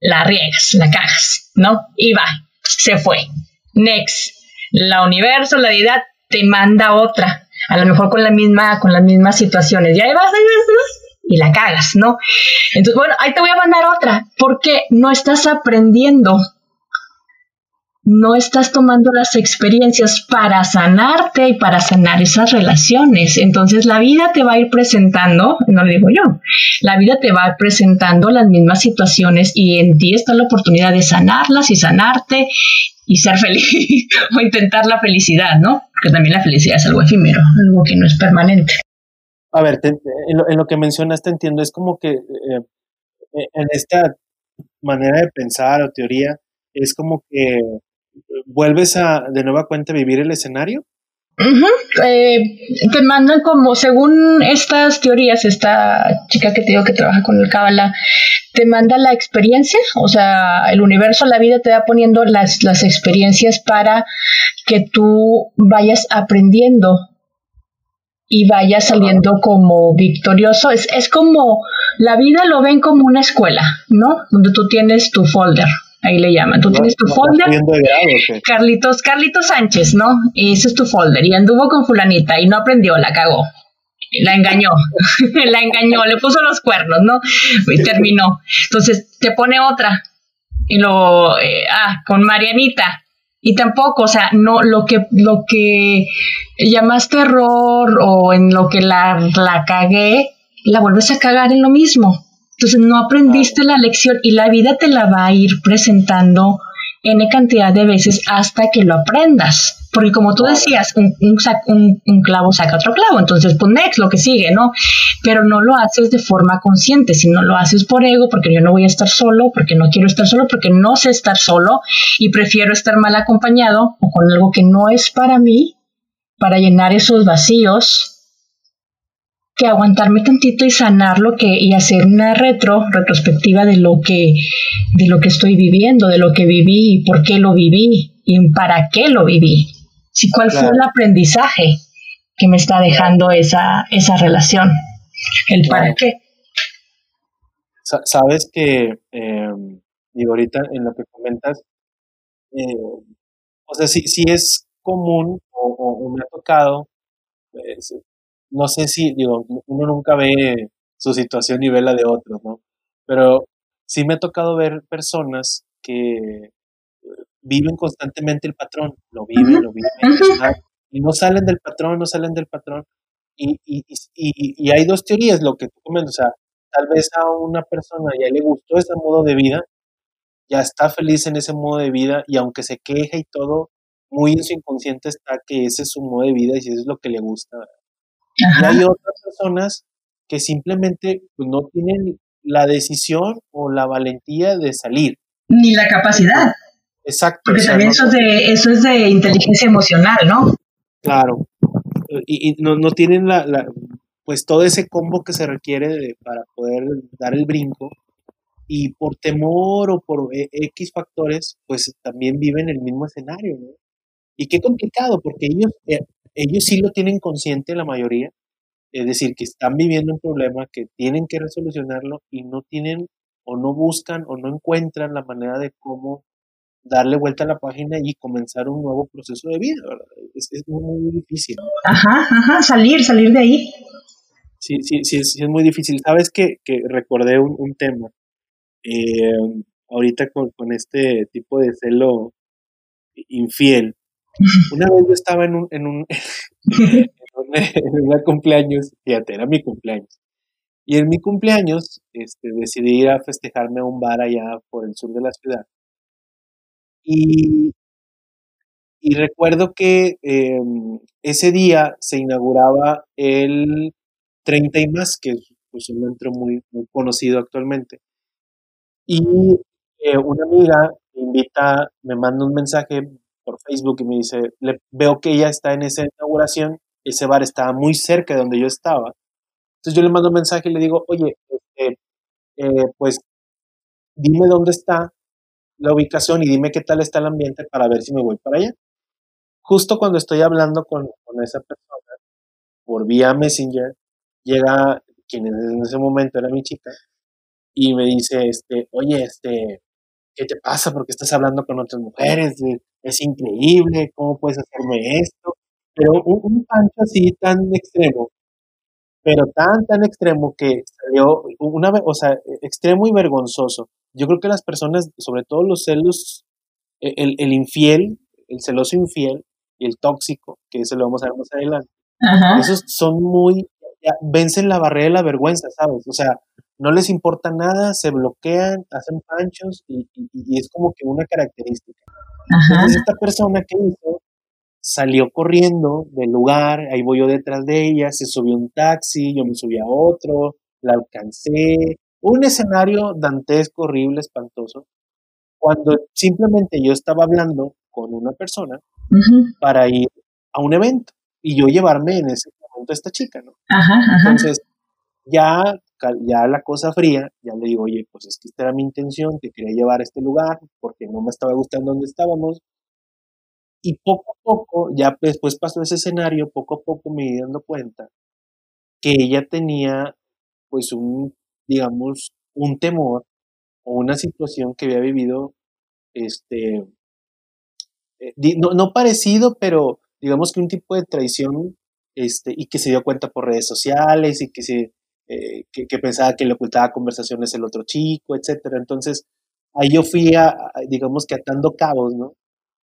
la riegas, la cagas, ¿no? Y va, se fue. Next. La universo, la deidad, te manda otra. A lo mejor con la misma, con las mismas situaciones. Y ahí vas, ahí vas, y la cagas, ¿no? Entonces, bueno, ahí te voy a mandar otra, porque no estás aprendiendo no estás tomando las experiencias para sanarte y para sanar esas relaciones. Entonces la vida te va a ir presentando, no lo digo yo, la vida te va a ir presentando las mismas situaciones y en ti está la oportunidad de sanarlas y sanarte y ser feliz o intentar la felicidad, ¿no? Porque también la felicidad es algo efímero, algo que no es permanente.
A ver, en, lo, que mencionaste entiendo, es como que eh, en esta manera de pensar o teoría, es como que vuelves a de nueva cuenta vivir el escenario?
Eh, te mandan como, según estas teorías, esta chica que te digo que trabaja con el Kabbalah, te manda la experiencia, o sea, el universo, la vida te va poniendo las, las experiencias para que tú vayas aprendiendo y vayas saliendo como victorioso. Es, es como, la vida lo ven como una escuela, ¿no? Donde tú tienes tu folder ahí le llaman. Tú tienes tu folder. Carlitos, Carlitos Sánchez, ¿no? Ese es tu folder. Y anduvo con fulanita y no aprendió, la cagó. La engañó, la engañó, le puso los cuernos, ¿no? Y terminó. Entonces te pone otra. Y lo, eh, ah, con Marianita. Y tampoco, o sea, no, lo que, lo que llamaste error o en lo que la, la cagué, la vuelves a cagar en lo mismo. Entonces no aprendiste la lección y la vida te la va a ir presentando N cantidad de veces hasta que lo aprendas. Porque como tú decías, un, un, clavo saca otro clavo, entonces pues next, lo que sigue, ¿no? Pero no lo haces de forma consciente, sino lo haces por ego, porque yo no voy a estar solo, porque no quiero estar solo, porque no sé estar solo y prefiero estar mal acompañado o con algo que no es para mí, para llenar esos vacíos que aguantarme tantito y sanar lo que y hacer una retro retrospectiva de lo que de lo que estoy viviendo, de lo que viví y por qué lo viví y para qué lo viví. Si cuál fue el aprendizaje que me está dejando esa esa relación, el para qué.
Sabes que em, digo ahorita en lo que comentas, eh, o sea, si, si es común o, me ha tocado pues, no sé si, digo, uno nunca ve su situación y ve la de otros, ¿no? Pero sí me ha tocado ver personas que eh, viven constantemente el patrón, lo viven, lo viven, y no salen del patrón, no salen del patrón. Y, y, y, y, hay dos teorías, lo que tú comentas, o sea, tal vez a una persona ya le gustó ese modo de vida, ya está feliz en ese modo de vida y aunque se queja y todo, muy en su inconsciente está que ese es su modo de vida y eso es lo que le gusta. Y hay otras personas que simplemente pues, no tienen la decisión o la valentía de salir.
Ni la capacidad.
Exacto.
Porque también eso, es de, eso es de inteligencia emocional, ¿no?
Claro. Y, no, no, tienen la, la, pues todo ese combo que se requiere para poder dar el brinco. Y por temor o por e, X factores, pues también viven el mismo escenario, ¿no? Y qué complicado, porque ellos, eh, ellos sí lo tienen consciente la mayoría, es decir, que están viviendo un problema, que tienen que resolucionarlo y no tienen o no buscan o no encuentran la manera de cómo darle vuelta a la página y comenzar un nuevo proceso de vida, Es, muy, difícil.
Ajá, ajá, salir, salir de ahí.
Sí, sí, sí, es, muy difícil. Sabes que, que recordé un, tema, eh, ahorita con, con, este tipo de celo infiel, una vez yo estaba en un, en un, en, cumpleaños, fíjate, era mi cumpleaños. Y en mi cumpleaños este, decidí ir a festejarme a un bar allá por el sur de la ciudad. Y, y recuerdo que em, ese día se inauguraba el 30 y más, que es pues, un centro muy, conocido actualmente. Y eh, una amiga me invita, me manda un mensaje por Facebook y me dice, veo que ella está en esa inauguración, ese bar estaba muy cerca de donde yo estaba. Entonces yo le mando un mensaje y le digo, oye, este, eh, pues dime dónde está la ubicación y dime qué tal está el ambiente para ver si me voy para allá. Justo cuando estoy hablando con, con esa persona, por vía Messenger, llega quien en ese momento era mi chica y me dice, este, oye, este, ¿qué te pasa? porque estás hablando con otras mujeres? Es increíble, ¿cómo puedes hacerme esto? Pero un, un pancho así tan extremo, pero tan, tan extremo que salió, una, o sea, extremo y vergonzoso. Yo creo que las personas, sobre todo los celos, e, el, el infiel, el celoso infiel y el tóxico, que eso lo vamos a ver más adelante, esos son muy, vencen la barrera de la vergüenza, ¿sabes? O sea, no les importa nada, se bloquean, hacen panchos y, es como que una característica. Entonces esta persona que hizo salió corriendo del lugar, ahí voy yo detrás de ella, se subió un taxi, yo me subí a otro, la alcancé, un escenario dantesco, horrible, espantoso, cuando simplemente yo estaba hablando con una persona para ir a un evento y yo llevarme en ese momento a esta chica, ¿no? Entonces, ya ya la cosa fría, ya le digo, oye, pues es que esta era mi intención, te quería llevar a este lugar porque no me estaba gustando donde estábamos. Y poco a poco, ya después pasó ese escenario, poco a poco me di dando cuenta que ella tenía, pues, un, digamos, un temor o una situación que había vivido, este, eh, no, no parecido, pero digamos que un tipo de traición, este, y que se dio cuenta por redes sociales y que se eh, que, pensaba que le ocultaba conversaciones el otro chico, etcétera. Entonces, ahí yo fui, a, digamos que atando cabos, ¿no?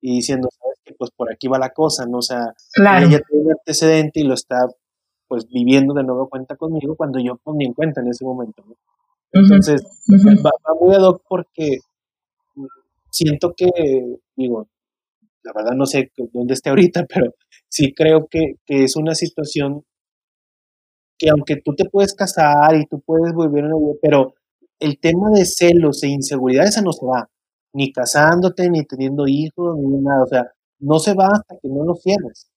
Y diciendo, ¿sabes qué? Pues por aquí va la cosa, ¿no? O sea, ella tiene un antecedente y lo está, pues viviendo de nuevo cuenta conmigo cuando yo ponía en cuenta en ese momento. Entonces, va, muy ad hoc porque siento que, digo, la verdad no sé dónde esté ahorita, pero sí creo que, que es una situación que aunque tú te puedes casar y tú puedes volver a una pero el tema de celos e inseguridad, esa no se va, ni casándote, ni teniendo hijos, ni nada, o sea, no se va hasta que no lo cierres.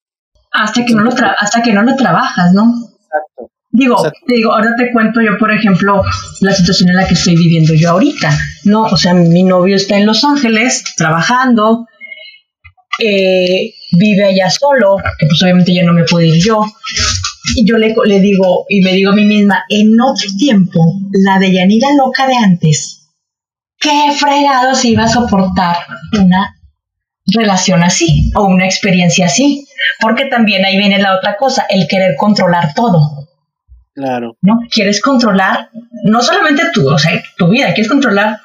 Hasta que no lo, hasta que no lo trabajas, ¿no? Exacto. Digo, digo, ahora te cuento yo, por ejemplo, la situación en la que estoy viviendo yo ahorita, ¿no? O sea, mi novio está en Los Ángeles trabajando, eh, vive allá solo, que pues obviamente ya no me puedo ir yo. Y yo le, le digo, y me digo a mí misma, en otro tiempo, la de Yanira loca de antes, ¿qué fregados iba a soportar una relación así o una experiencia así? Porque también ahí viene la otra cosa, el querer controlar todo.
Claro.
¿No? Quieres controlar no solamente tú, o sea, tu vida, quieres controlar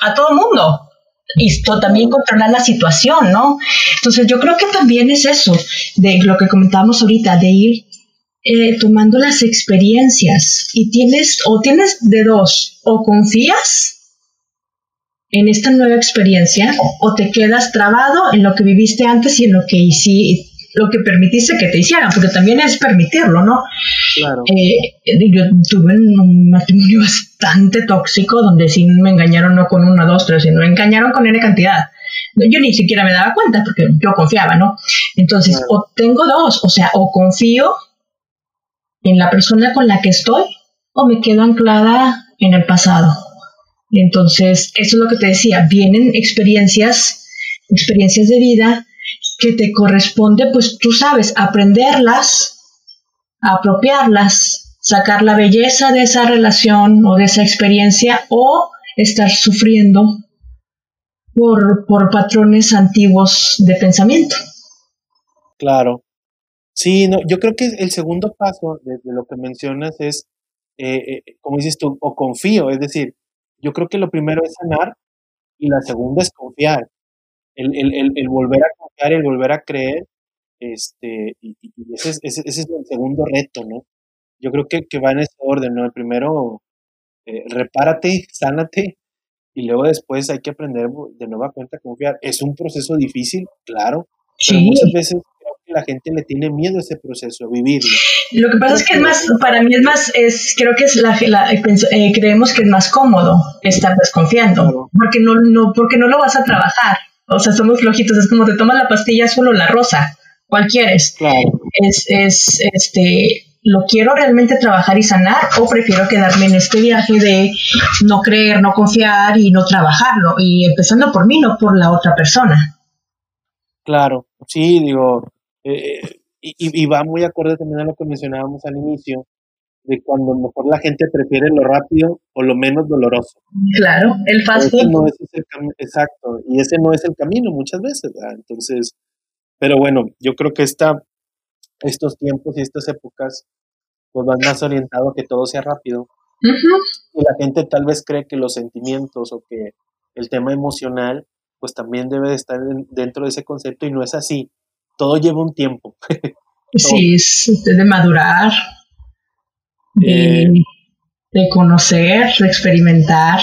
a todo mundo y también controlar la situación, ¿no? Entonces yo creo que también es eso, de lo que comentábamos ahorita, de ir eh, tomando las experiencias y tienes, o tienes de dos, o confías en esta nueva experiencia o te quedas trabado en lo que viviste antes y en lo que hiciste, lo que permitiste que te hicieran, porque también es permitirlo, ¿no? Claro. Eh, yo tuve un matrimonio bastante tóxico donde sí me engañaron no con una, dos, tres, sino me engañaron con N cantidad. Yo ni siquiera me daba cuenta porque yo confiaba, ¿no? Entonces, o tengo dos, o sea, o confío en la persona con la que estoy o me quedo anclada en el pasado. Entonces, eso es lo que te decía, vienen experiencias, experiencias de vida que te corresponde, pues tú sabes, aprenderlas, apropiarlas, sacar la belleza de esa relación o de esa experiencia o estar sufriendo por, por patrones antiguos de pensamiento.
Claro. Sí, no, yo creo que el segundo paso de, lo que mencionas es, eh, eh, como dices tú, o confío, es decir, yo creo que lo primero es sanar y la segunda es confiar el, el, el, volver a confiar, el volver a creer, este, y, ese, es, ese, es el segundo reto, ¿no? Yo creo que, que va en ese orden, ¿no? El primero, eh, repárate, sánate, y luego después hay que aprender de nueva cuenta a confiar. Es un proceso difícil, claro, pero muchas veces la gente le tiene miedo a ese proceso, a vivirlo.
Lo que pasa es que es más, para mí es más, es, creo que es la, la eh, creemos que es más cómodo estar desconfiando, porque no, no, porque no lo vas a trabajar. O sea, somos flojitos, es como te tomas la pastilla solo la rosa. ¿Cuál quieres? Es, es, este, ¿lo quiero realmente trabajar y sanar o prefiero quedarme en este viaje de no creer, no confiar y no trabajarlo? Y empezando por mí, no por la otra persona.
Claro, sí, digo, eh, y, y, va muy acorde también a lo que mencionábamos al inicio, de cuando mejor la gente prefiere lo rápido o lo menos doloroso.
Claro, el fast food.
exacto, y ese no es el camino muchas veces, Entonces, pero bueno, yo creo que esta, estos tiempos y estas épocas pues van más orientado a que todo sea rápido. Y la gente tal vez cree que los sentimientos o que el tema emocional pues también debe de estar dentro de ese concepto y no es así. Todo lleva un tiempo.
sí, es de madurar, de, de conocer, de experimentar,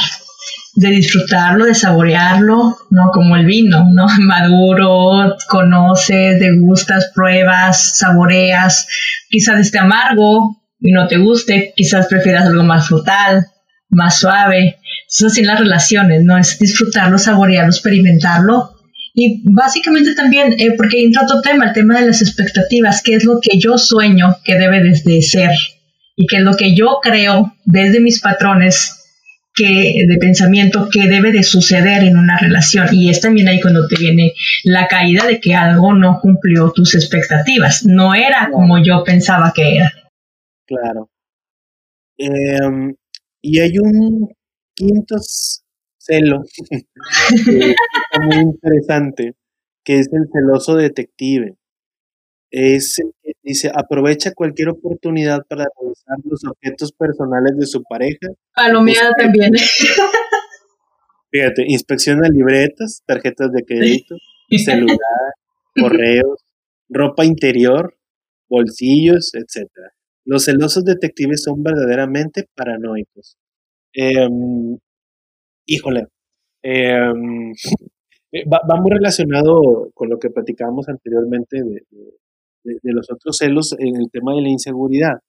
de disfrutarlo, de saborearlo, ¿no? Como el vino, ¿no? Maduro, conoces, degustas, pruebas, saboreas, quizás esté amargo y no te guste, quizás prefieras algo más frutal, más suave. Eso así las relaciones, ¿no? Es disfrutarlo, saborearlo, experimentarlo. Y básicamente también, eh, porque entra otro tema, el tema de las expectativas, qué es lo que yo sueño que debe de ser, y que es lo que yo creo desde mis patrones que, de pensamiento que debe de suceder en una relación. Y es también ahí cuando te viene la caída de que algo no cumplió tus expectativas. No era como yo pensaba que era.
Claro. Em, y hay un quinto celo muy interesante, que es el celoso detective es dice, aprovecha cualquier oportunidad para revisar los objetos personales de su pareja.
Palomeada también.
Fíjate, inspecciona libretas, tarjetas de crédito, celular, correos, ropa interior, bolsillos, etc. Los celosos detectives son verdaderamente paranoicos. Em, híjole, em, va, muy relacionado con lo que platicábamos anteriormente de, los otros celos en el tema de la inseguridad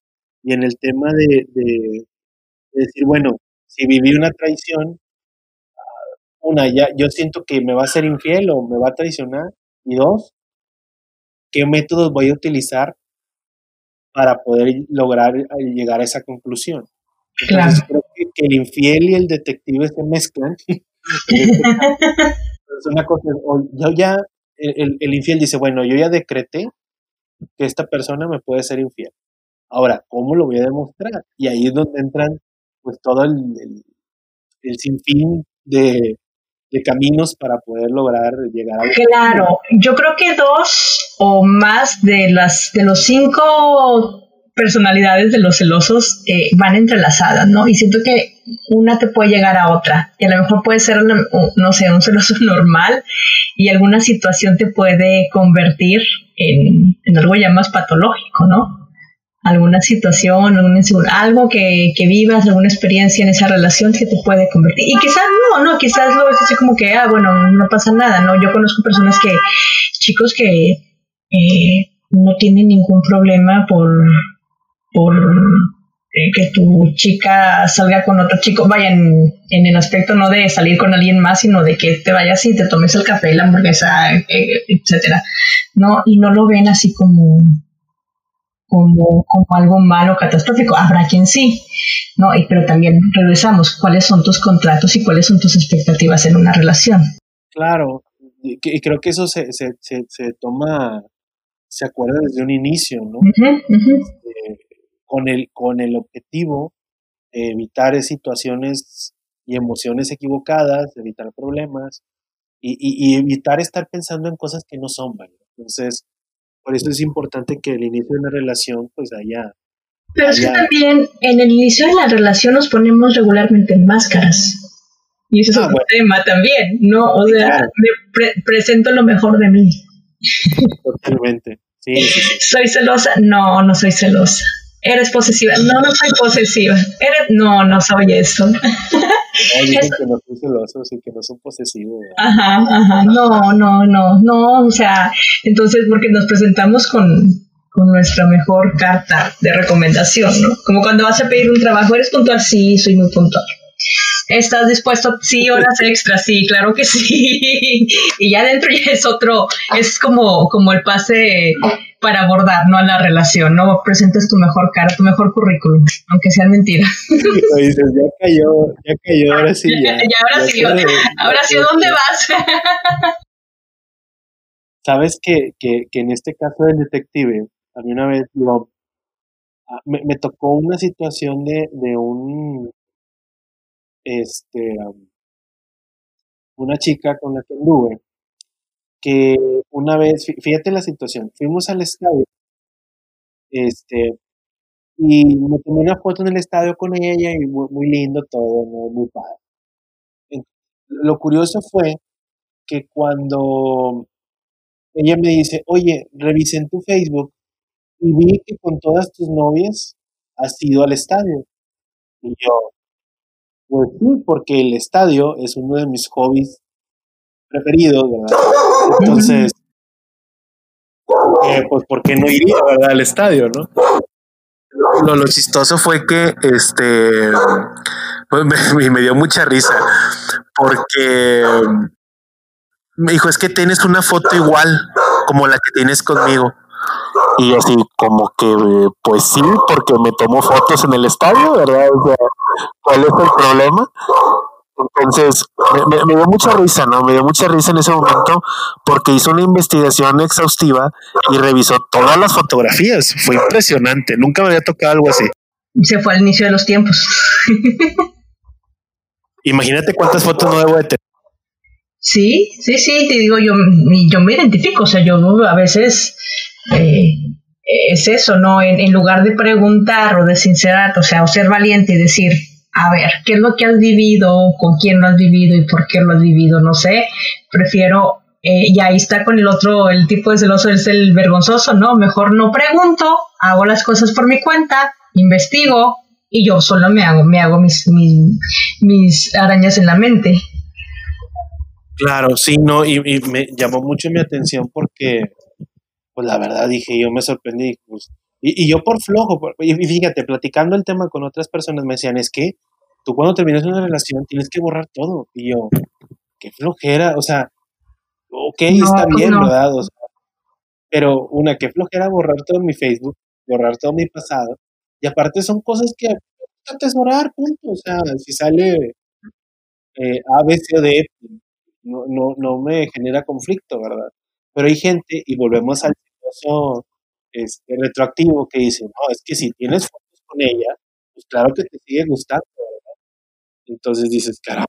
y en el tema de, decir, bueno, si viví una traición, una, ya yo siento que me va a ser infiel o me va a traicionar, y dos, ¿qué métodos voy a utilizar para poder lograr eh, llegar a esa conclusión? Entonces, creo que, el infiel y el detective se mezclan. una cosa, yo ya, el, el, infiel dice, bueno, yo ya decreté que esta persona me puede ser infiel. Ahora, ¿cómo lo voy a demostrar? Y ahí es donde entran pues todo el, el, sinfín de, de, caminos para poder lograr llegar a...
Claro, yo creo que dos o más de, las, de los cinco personalidades de los celosos eh, van entrelazadas, ¿no? Y siento que una te puede llegar a otra. Y a lo mejor puede ser, no sé, un celoso normal y alguna situación te puede convertir en, algo ya más patológico, ¿no? alguna situación, algo que, que, vivas, alguna experiencia en esa relación que te puede convertir. Y quizás no, no, quizás lo ves así como que, ah, bueno, no pasa nada, ¿no? Yo conozco personas que, chicos que eh, no tienen ningún problema por, por que tu chica salga con otro chico, vaya en, en, el aspecto no de salir con alguien más, sino de que te vayas y te tomes el café, la hamburguesa, eh, etcétera, ¿no? Y no lo ven así como como, como algo malo, catastrófico. Habrá quien sí, ¿no? Y, pero también regresamos, ¿cuáles son tus contratos y cuáles son tus expectativas en una relación?
Claro, y, creo que eso se, se, se, toma, se acuerda desde un inicio, ¿no? Este, con, el, con el objetivo de evitar situaciones y emociones equivocadas, evitar problemas y, y, evitar estar pensando en cosas que no son, ¿vale? Entonces, por eso es importante que el inicio de una relación pues haya...
Pero es que también en el inicio de la relación nos ponemos regularmente en máscaras. Y eso es un ah, tema también, ¿no? O sea, me presento lo mejor de mí.
Totalmente. Sí,
¿Soy celosa? No, no soy celosa. ¿Eres posesiva? No, no soy posesiva. ¿Eres? No, no soy eso. No,
dicen que no son celosos y que no son posesivos.
Ajá, ajá. No, no, no, no. O sea, entonces, porque nos presentamos con, con nuestra mejor carta de recomendación, ¿no? Como cuando vas a pedir un trabajo, ¿eres puntual? Sí, soy muy puntual. ¿Estás dispuesto? Sí, horas extras, sí, claro que sí. y ya dentro ya es otro, es como, como el pase para abordar, ¿no? A la relación, ¿no? Presentes tu mejor cara, tu mejor currículum, aunque sean mentiras.
dices, ya cayó, ya cayó, ahora sí.
Ya, ya, ahora sí, ahora sí, ¿dónde vas?
Sabes que, que, que, en este caso del detective, a mí una vez lo, me, me tocó una situación de, de un, este, una chica con la que anduve, que una vez, fíjate la situación, fuimos al estadio, este, y me tomé una foto en el estadio con ella y muy, lindo todo, muy padre. Lo curioso fue que cuando ella me dice, oye, revisé en tu Facebook y vi que con todas tus novias has ido al estadio. Y yo, pues sí, porque el estadio es uno de mis hobbies preferidos, ¿verdad? Entonces, eh, pues, ¿por qué no iría, al estadio, no? Lo, lo chistoso fue que, este, pues me, me dio mucha risa, porque me dijo, es que tienes una foto igual como la que tienes conmigo. Y así como que, pues sí, porque me tomo fotos en el estadio, ¿verdad? O sea, ¿cuál es el problema? Entonces, me, dio mucha risa, ¿no? Me dio mucha risa en ese momento porque hizo una investigación exhaustiva y revisó todas las fotografías. Fue impresionante. Nunca me había tocado algo así.
Se fue al inicio de los tiempos.
Imagínate cuántas fotos no debo de tener.
Sí, sí, sí, te digo, yo, yo me identifico, o sea, yo a veces eh, es eso, ¿no? En, en, lugar de preguntar o de sincerar, o sea, o ser valiente y decir, a ver, ¿qué es lo que has vivido? ¿Con quién lo has vivido y por qué lo has vivido? No sé, prefiero eh, y ahí está con el otro, el tipo de celoso es el vergonzoso, ¿no? Mejor no pregunto, hago las cosas por mi cuenta, investigo y yo solo me hago, me hago mis, mis, mis arañas en la mente.
Claro, sí, no, y, me llamó mucho mi atención porque, pues la verdad dije, yo me sorprendí, pues, y, y, yo por flojo, y fíjate, platicando el tema con otras personas me decían, es que tú cuando terminas una relación tienes que borrar todo, y yo, qué flojera, o sea, ok, está pues bien, ¿verdad? pero una, qué flojera borrar todo mi Facebook, borrar todo mi pasado, y aparte son cosas que atesorar, punto, o sea, si sale eh, A, B, C o D, no, no, no me genera conflicto, ¿verdad? Pero hay gente, y volvemos al este, retroactivo, que dice, no, es que si tienes fotos con ella, pues claro que te sigue gustando, ¿verdad? Entonces dices, caramba.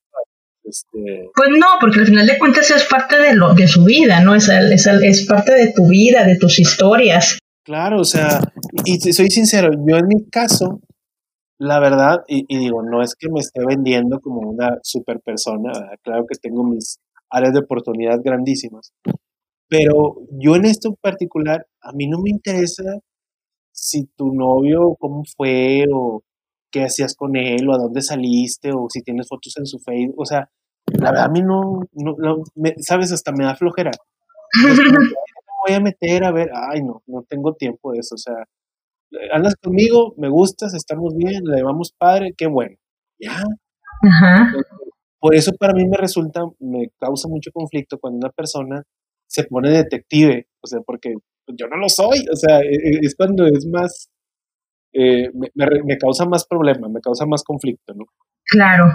Este...
Pues no, porque al final de cuentas es parte de, lo, de su vida, ¿no? Es, es, es parte de tu vida, de tus historias.
Claro, o sea, y soy sincero, yo en mi caso, la verdad, y, digo, no es que me esté vendiendo como una super persona, claro que tengo mis áreas de oportunidad grandísimas, pero yo en esto en particular, a mí no me interesa si tu novio, cómo fue, o qué hacías con él, o a dónde saliste, o si tienes fotos en su Facebook, o sea, la verdad a mí no, no, sabes, hasta me da flojera. me voy a meter a ver, ay no, no tengo tiempo de eso, o sea, andas conmigo, me gustas, estamos bien, le llevamos padre, qué bueno. Ya. Por eso para mí me resulta, me causa mucho conflicto cuando una persona se pone detective, o sea, porque yo no lo soy, o sea, e, e, es cuando es más, eh, me, causa más problema, me causa más conflicto, ¿no?
Claro.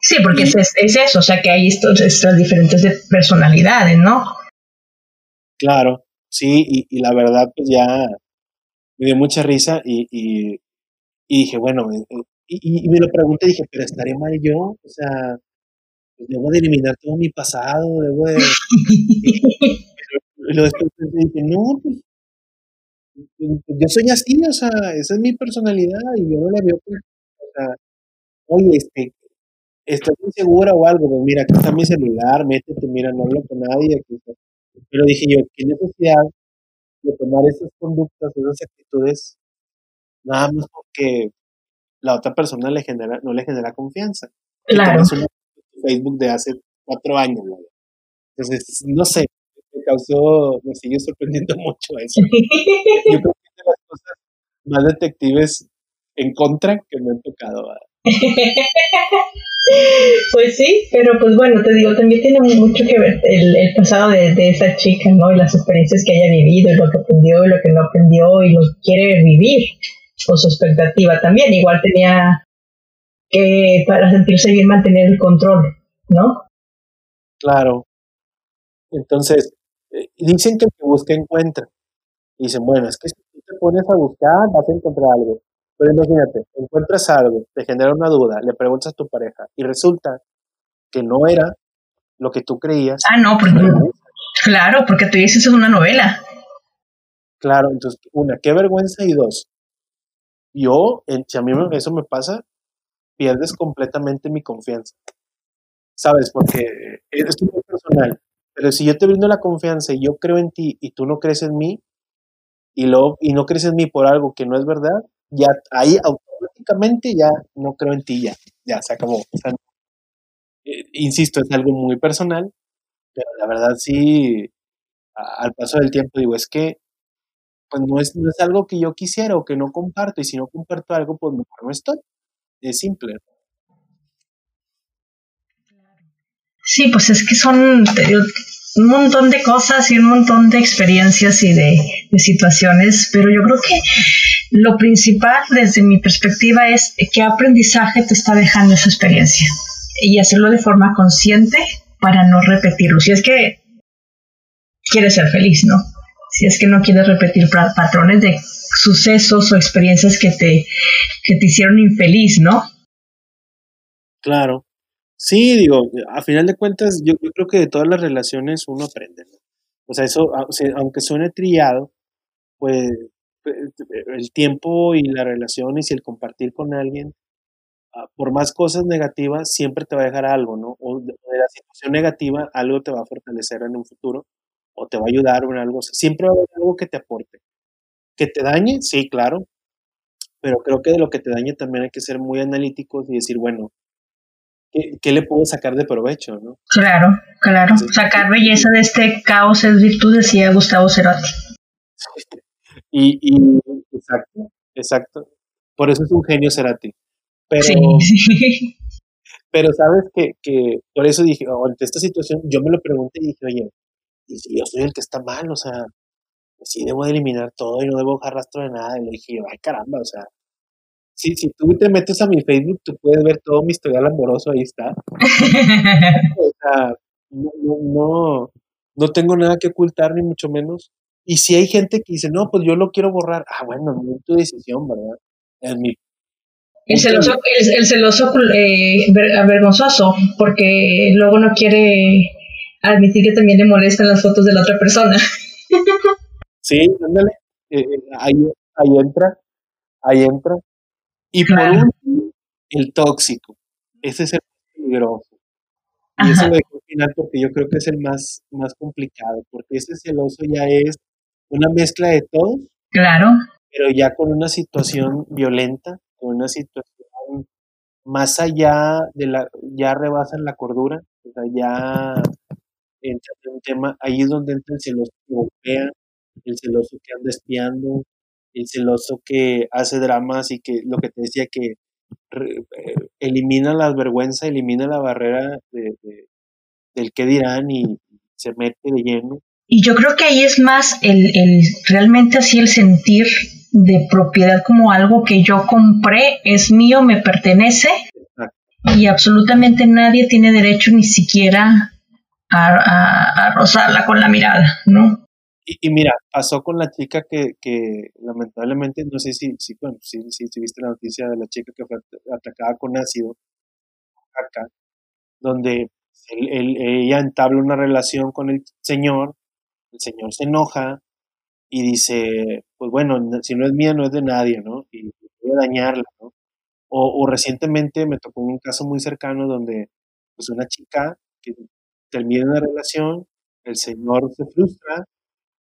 Sí, porque es, es, eso, o sea, que hay estos, estas diferentes personalidades, ¿no?
Claro, sí, y, y la verdad, pues ya me dio mucha risa y, y, dije, bueno, eh, eh, y, me lo pregunté, dije, pero estaré mal yo, o sea, debo de eliminar todo mi pasado, debo de... y después dije, no, pues, yo soy así, o sea, esa es mi personalidad y yo no la veo, pues, o sea, oye, este, estoy insegura o algo, pues mira, aquí está mi celular, métete, mira, no hablo con nadie, pero dije yo, ¿qué necesidad de tomar esas conductas, esas actitudes, nada más porque la otra persona le genera, no le genera confianza.
Claro.
Facebook de hace cuatro años. Entonces, no sé, me causó, me sigue sorprendiendo mucho eso. Yo creo que es de las cosas más detectives en contra que me han tocado.
Pues sí, pero pues bueno, te digo, también tiene mucho que ver el, pasado de, esa chica, ¿no? Y las experiencias que haya vivido, y lo que aprendió y lo que no aprendió, y lo que quiere vivir, con su expectativa también. Igual tenía que, para sentirse bien, mantener el control, ¿no?
Claro. Entonces, eh, dicen que el que busca encuentra. Dicen, bueno, es que si tú te pones a buscar, vas a encontrar algo. Pero imagínate, encuentras algo, te genera una duda, le preguntas a tu pareja y resulta que no era lo que tú creías.
Ah, no, porque, claro, porque tú dices es una novela.
Claro, entonces, una, qué vergüenza y dos, yo, si a mí eso me pasa, pierdes completamente mi confianza. ¿Sabes? Porque es muy personal. Pero si yo te brindo la confianza y yo creo en ti y tú no crees en mí, y, lo, y no crees en mí por algo que no es verdad, ya ahí automáticamente ya no creo en ti, ya, ya se acabó. Eh, insisto, es algo muy personal, pero la verdad sí, al paso del tiempo digo, es que pues no es, no es algo que yo quisiera o que no comparto, y si no comparto algo, pues mejor no estoy. Es simple.
Sí, pues es que son, un montón de cosas y un montón de experiencias y de, situaciones, pero yo creo que lo principal desde mi perspectiva es qué aprendizaje te está dejando esa experiencia y hacerlo de forma consciente para no repetirlo. Si es que quieres ser feliz, ¿no? Si es que no quieres repetir patrones de sucesos o experiencias que te, que te hicieron infeliz, ¿no?
Claro. Sí, digo, a final de cuentas, yo, creo que de todas las relaciones uno aprende, ¿no? O sea, eso, aunque suene trillado, pues el tiempo y las relaciones y el compartir con alguien por más cosas negativas, siempre te va a dejar algo, ¿no? O de, la situación negativa, algo te va a fortalecer en un futuro o te va a ayudar en algo. Siempre va a haber algo que te aporte. Que te dañe, sí, claro, pero creo que de lo que te dañe también hay que ser muy analíticos y decir, bueno, ¿qué, le puedo sacar de provecho, no?
Claro, claro. Sacar belleza de este caos es virtud, decía Gustavo Cerati.
y, y, exacto, exacto. Por eso es un genio Cerati. Pero, pero sabes que, que, por eso dije, ante esta situación, yo me lo pregunté y dije, oye, y si yo soy el que está mal, o sea, sí debo de eliminar todo y no debo dejar rastro de nada. Y le dije, ay caramba, o sea, si, si tú te metes a mi Facebook, tú puedes ver todo mi historial amoroso, ahí está. o sea, no, no, no, tengo nada que ocultar, ni mucho menos. Y si hay gente que dice, no, pues yo lo quiero borrar, ah, bueno, es tu decisión, ¿verdad? Es mi
el celoso, el, celoso eh, vergonzoso, porque luego no quiere admitir que también le molestan las fotos de la otra persona.
Sí, ándale, eh, eh, ahí, ahí entra, ahí entra. Y por último, el tóxico. Ese es el peligroso. Y eso lo dejo al final porque yo creo que es el más, más complicado, porque ese celoso ya es una mezcla de todos.
Claro.
Pero ya con una situación violenta, con una situación más allá de la, ya rebasan la cordura, o sea, ya entra en un tema, ahí es donde entra el celoso que golpea, el celoso que anda espiando, el celoso que hace dramas y que lo que te decía que eh, elimina la vergüenza, elimina la barrera de, del qué dirán y se mete de lleno.
Y yo creo que ahí es más el, el realmente así el sentir de propiedad como algo que yo compré, es mío, me pertenece y absolutamente nadie tiene derecho ni siquiera a, a rozarla con la mirada, ¿no?
Y, mira, pasó con la chica que, que lamentablemente, no sé si, si, bueno, si, si, viste la noticia de la chica que fue atacada con ácido acá, donde ella entabla una relación con el señor, el señor se enoja y dice, pues bueno, si no es mía, no es de nadie, ¿no? Y voy a dañarla, ¿no? O, o recientemente me tocó un caso muy cercano donde pues una chica que termina una relación, el señor se frustra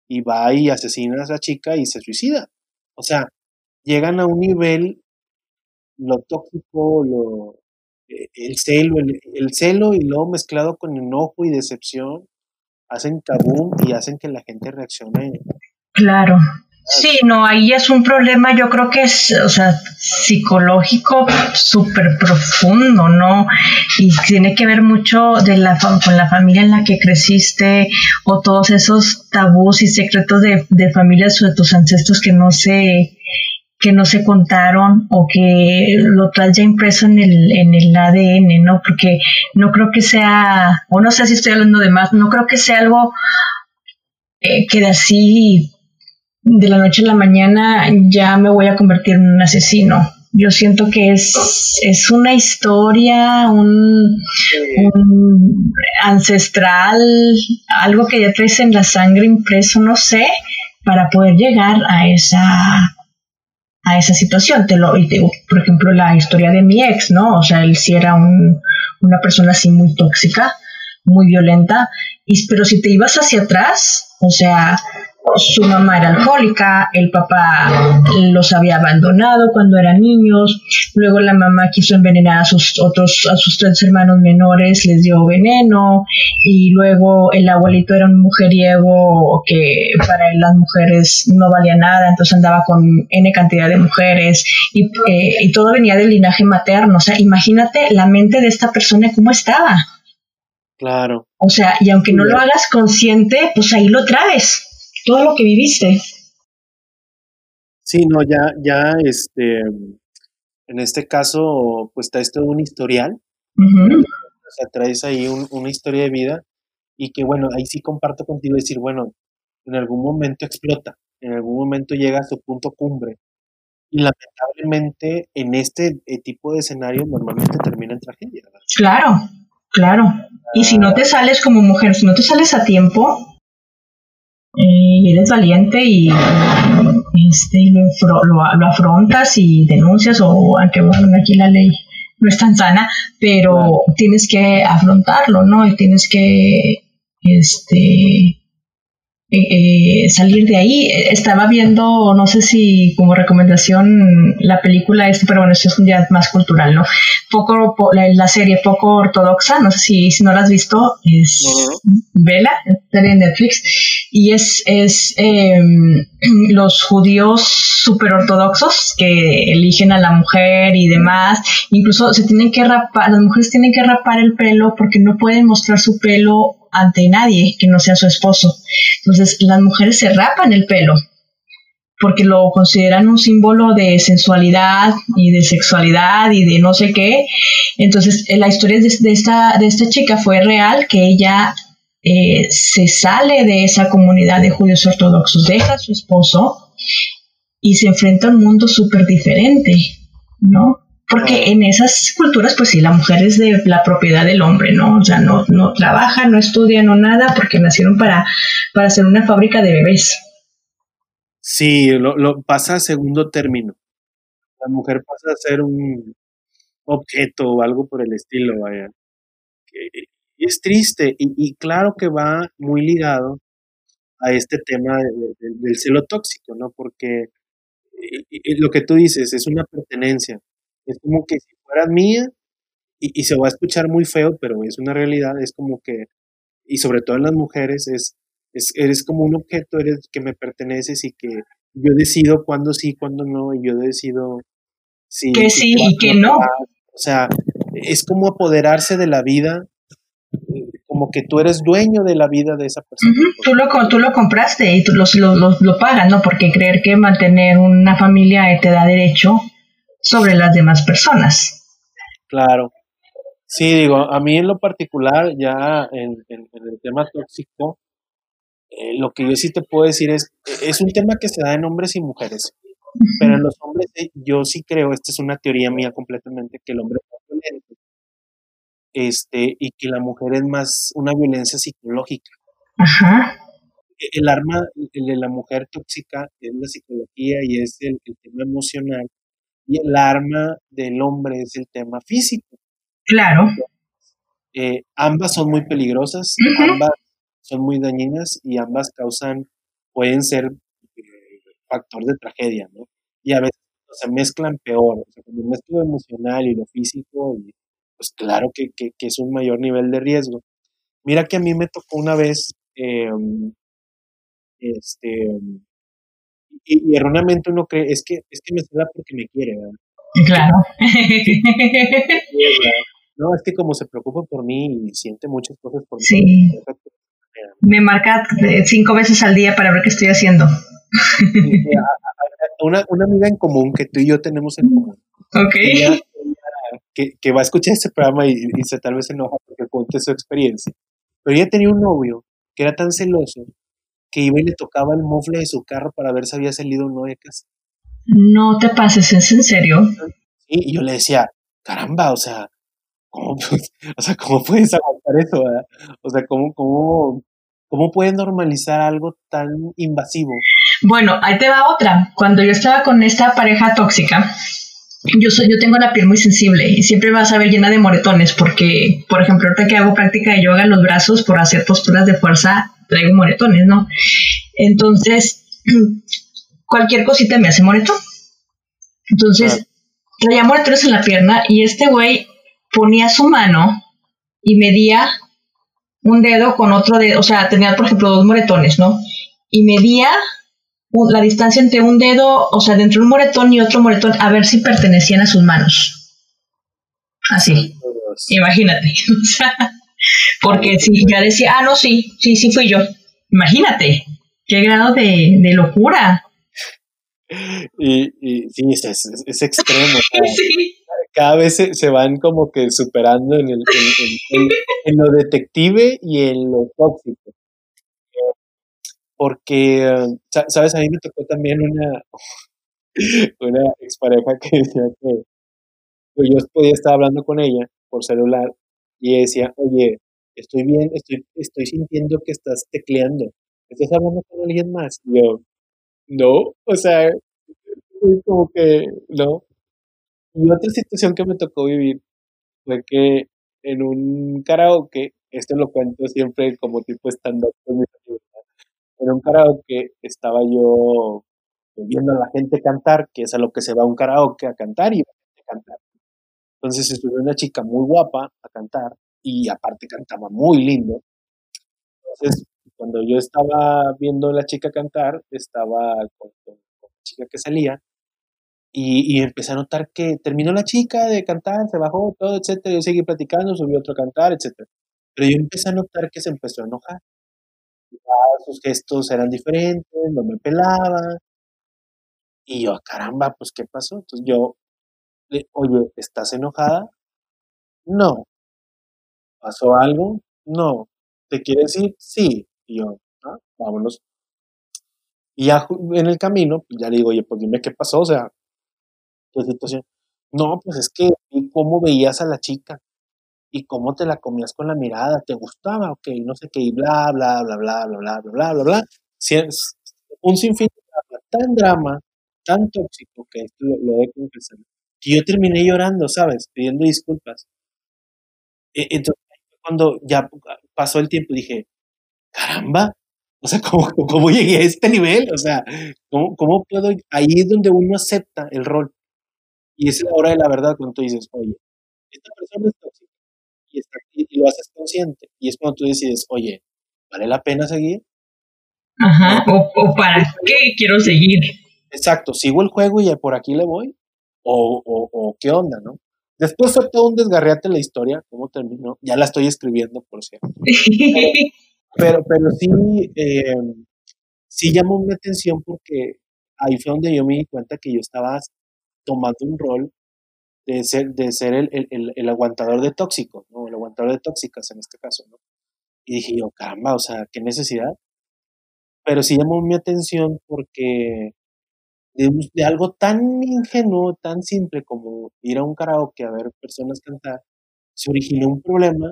y va y asesina a esa chica y se suicida. O sea, llegan a un nivel, lo tóxico, lo, eh, el celo, el, celo y luego mezclado con enojo y decepción, hacen tabú y hacen que la gente reaccione.
Claro, Sí, no, ahí es un problema, yo creo que es, o sea, psicológico súper profundo, ¿no? Y tiene que ver mucho de la, con la familia en la que creciste o todos esos tabús y secretos de, de familias o de tus ancestros que no se que no se contaron o que lo traes ya impreso en el, en el ADN, ¿no? Porque no creo que sea, o no sé si estoy hablando de más, no creo que sea algo eh, que de así de la noche a la mañana ya me voy a convertir en un asesino. Yo siento que es, es una historia, un, ancestral, algo que ya traes en la sangre impreso, no sé, para poder llegar a esa a esa situación. Te lo, por ejemplo, la historia de mi ex, ¿no? O sea, él sí era un, una persona así muy tóxica, muy violenta, y, pero si te ibas hacia atrás, o sea, su mamá era alcohólica, el papá los había abandonado cuando eran niños, luego la mamá quiso envenenar a sus otros, a sus tres hermanos menores, les dio veneno, y luego el abuelito era un mujeriego que para él las mujeres no valía nada, entonces andaba con N cantidad de mujeres, y, eh, y todo venía del linaje materno, o sea, imagínate la mente de esta persona cómo estaba.
Claro.
O sea, y aunque no lo hagas consciente, pues ahí lo traes todo lo que viviste.
Sí, no, ya, ya, este, en este caso, pues traes todo un historial. O sea, traes ahí una historia de vida y que, bueno, ahí sí comparto contigo decir, bueno, en algún momento explota, en algún momento llega a su punto cumbre. Y lamentablemente en este eh, tipo de escenario normalmente termina en tragedia.
Claro, claro. Y si no te sales como mujer, si no te sales a tiempo, y eres valiente y este, lo, lo, afrontas y denuncias o aunque bueno, aquí la ley no es tan sana, pero tienes que afrontarlo, ¿no? Y tienes que, este, eh, salir de ahí. Estaba viendo, no sé si como recomendación la película esta, pero bueno, eso es un día más cultural, ¿no? Poco, la, serie poco ortodoxa, no sé si, si no la has visto, es Vela, serie de Netflix, y es, es em, los judíos super ortodoxos que eligen a la mujer y demás, incluso se tienen que rapar, las mujeres tienen que rapar el pelo porque no pueden mostrar su pelo ante nadie que no sea su esposo. Entonces las mujeres se rapan el pelo porque lo consideran un símbolo de sensualidad y de sexualidad y de no sé qué. Entonces la historia de, esta, de esta chica fue real, que ella eh, se sale de esa comunidad de judíos ortodoxos, deja a su esposo y se enfrenta a un mundo súper diferente, ¿no? Porque en esas culturas, pues sí, la mujer es de la propiedad del hombre, ¿no? O sea, no, no trabaja, no estudia, no nada, porque nacieron para, para hacer una fábrica de bebés.
Sí, lo, lo pasa a segundo término. La mujer pasa a ser un objeto o algo por el estilo, vaya. Y es triste, y, claro que va muy ligado a este tema del celo tóxico, ¿no? Porque lo que tú dices es una pertenencia es como que si fuera mía, y, se va a escuchar muy feo, pero es una realidad, es como que, y sobre todo en las mujeres, es, es eres como un objeto, eres que me perteneces y que yo decido cuándo sí, cuándo no, y yo decido
si... Que sí y que no.
O sea, es como apoderarse de la vida, como que tú eres dueño de la vida de esa persona.
tú, lo, tú lo compraste y tú lo, lo, lo, pagas, ¿no? Porque creer que mantener una familia te da derecho sobre las demás personas.
Claro. Sí, digo, a mí en lo particular, ya en, el tema tóxico, eh, lo que yo sí te puedo decir es, es un tema que se da en hombres y mujeres, pero en los hombres eh, yo sí creo, esta es una teoría mía completamente, que el hombre es más violento, este, y que la mujer es más una violencia psicológica. Ajá. E, el arma de la mujer tóxica es la psicología y es el tema emocional, y el arma del hombre es el tema físico.
Claro.
Eh, ambas son muy peligrosas, ambas son muy dañinas y ambas causan, pueden ser eh, factor de tragedia, ¿no? Y a veces se mezclan peor, o sea, cuando mezclo lo emocional y lo físico, y, pues claro que, que, es un mayor nivel de riesgo. Mira que a mí me tocó una vez, em, este, y, erróneamente uno cree, es que, es que me da porque me quiere, ¿verdad?
Claro.
No, es que como se preocupa por mí y siente muchas cosas por mí.
Sí. Me marca cinco veces al día para ver qué estoy haciendo.
Una, una amiga en común que tú y yo tenemos en común.
Ok.
que, que, va a escuchar este programa y, y se tal vez enoja porque cuente su experiencia. Pero ella tenía un novio que era tan celoso que iba y le tocaba el mofle de su carro para ver si había salido o no de casa.
No te pases, ¿es en serio?
Sí, y yo le decía, caramba, o sea, ¿cómo, o sea, ¿cómo puedes aguantar eso? O sea, ¿cómo, cómo, ¿cómo puedes normalizar algo tan invasivo?
Bueno, ahí te va otra. Cuando yo estaba con esta pareja tóxica, yo soy, yo tengo la piel muy sensible y siempre vas a ver llena de moretones porque, por ejemplo, ahorita que hago práctica de yoga en los brazos por hacer posturas de fuerza, traigo moretones, ¿no? Entonces, cualquier cosita me hace moretón. Entonces, traía moretones en la pierna y este güey ponía su mano y medía un dedo con otro dedo, o sea, tenía, por ejemplo, dos moretones, ¿no? Y medía la distancia entre un dedo, o sea, entre un moretón y otro moretón, a ver si pertenecían a sus manos. Así. Imagínate. Porque si ya decía, ah, no, sí, sí, sí fui yo. Imagínate, qué grado de, locura.
Y, y sí, es, extremo. Cada, vez se, van como que superando en, el, en, lo detective y en lo tóxico. Porque, ¿sabes? A mí me tocó también una, una expareja que decía que yo podía estar hablando con ella por celular y decía, oye, estoy bien, estoy, estoy sintiendo que estás tecleando. ¿Estás hablando con alguien más? yo, no, o sea, como que, no. Y otra situación que me tocó vivir fue que en un karaoke, esto lo cuento siempre como tipo stand-up en un karaoke estaba yo viendo a la gente cantar, que es a lo que se va a un karaoke a cantar y a cantar. Entonces se subió una chica muy guapa a cantar y aparte cantaba muy lindo. Entonces, cuando yo estaba viendo a la chica cantar, estaba con, la chica que salía y, empecé a notar que terminó la chica de cantar, se bajó todo, etcétera. Yo seguí platicando, subió otro a cantar, etcétera. Pero yo empecé a notar que se empezó a enojar. sus gestos eran diferentes, no me pelaba. Y yo, caramba, pues, ¿qué pasó? Entonces yo, oye, ¿estás enojada? No. ¿Pasó algo? No. ¿Te quiere decir? Sí. Y yo, ah, vámonos. Y ya en el camino, pues, ya le digo, oye, pues dime qué pasó, o sea, qué situación. No, pues es que cómo veías a la chica y cómo te la comías con la mirada, ¿te gustaba? Ok, no sé qué, y bla, bla, bla, bla, bla, bla, bla, bla, bla, bla. Un sinfín de drama, tan drama, tan tóxico, que esto lo, lo he confesado, que yo terminé llorando, ¿sabes? Pidiendo disculpas. E, entonces, cuando ya pasó el tiempo, dije, caramba, o sea, ¿cómo, cómo llegué a este nivel? O sea, ¿cómo, ¿cómo, puedo? Ahí es donde uno acepta el rol. Y es la hora de la verdad cuando tú dices, oye, esta persona es tóxica y, está aquí, y lo haces consciente. Y es cuando tú decides, oye, ¿vale la pena seguir?
Ajá, o, o para qué quiero seguir.
Exacto, sigo el juego y por aquí le voy. O, o, o qué onda, ¿no? Después fue todo un desgarriate la historia, cómo terminó. Ya la estoy escribiendo, por cierto. Pero, pero sí, eh, sí llamó mi atención porque ahí fue donde yo me di cuenta que yo estaba tomando un rol de ser, de ser el, el, el aguantador de tóxicos, ¿no? El aguantador de tóxicas en este caso, ¿no? Y dije yo, caramba, o sea, qué necesidad. Pero sí llamó mi atención porque de, de, algo tan ingenuo, tan simple como ir a un karaoke a ver personas cantar, se originó un problema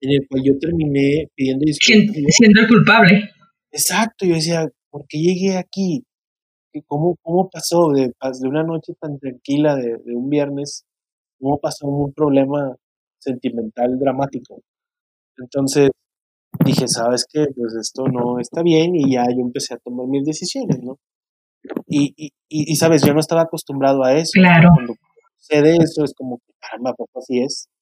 en el cual yo terminé pidiendo
disculpas. Siendo el culpable.
Exacto, yo decía, ¿por qué llegué aquí? ¿Cómo, cómo pasó de, de una noche tan tranquila de, de un viernes? ¿Cómo pasó un problema sentimental dramático? Entonces dije, ¿sabes qué? Pues esto no está bien y ya yo empecé a tomar mis decisiones, ¿no? Y, y, y, sabes, yo no estaba acostumbrado a eso.
Claro.
Cuando sucede eso es como, caramba, papá, así es.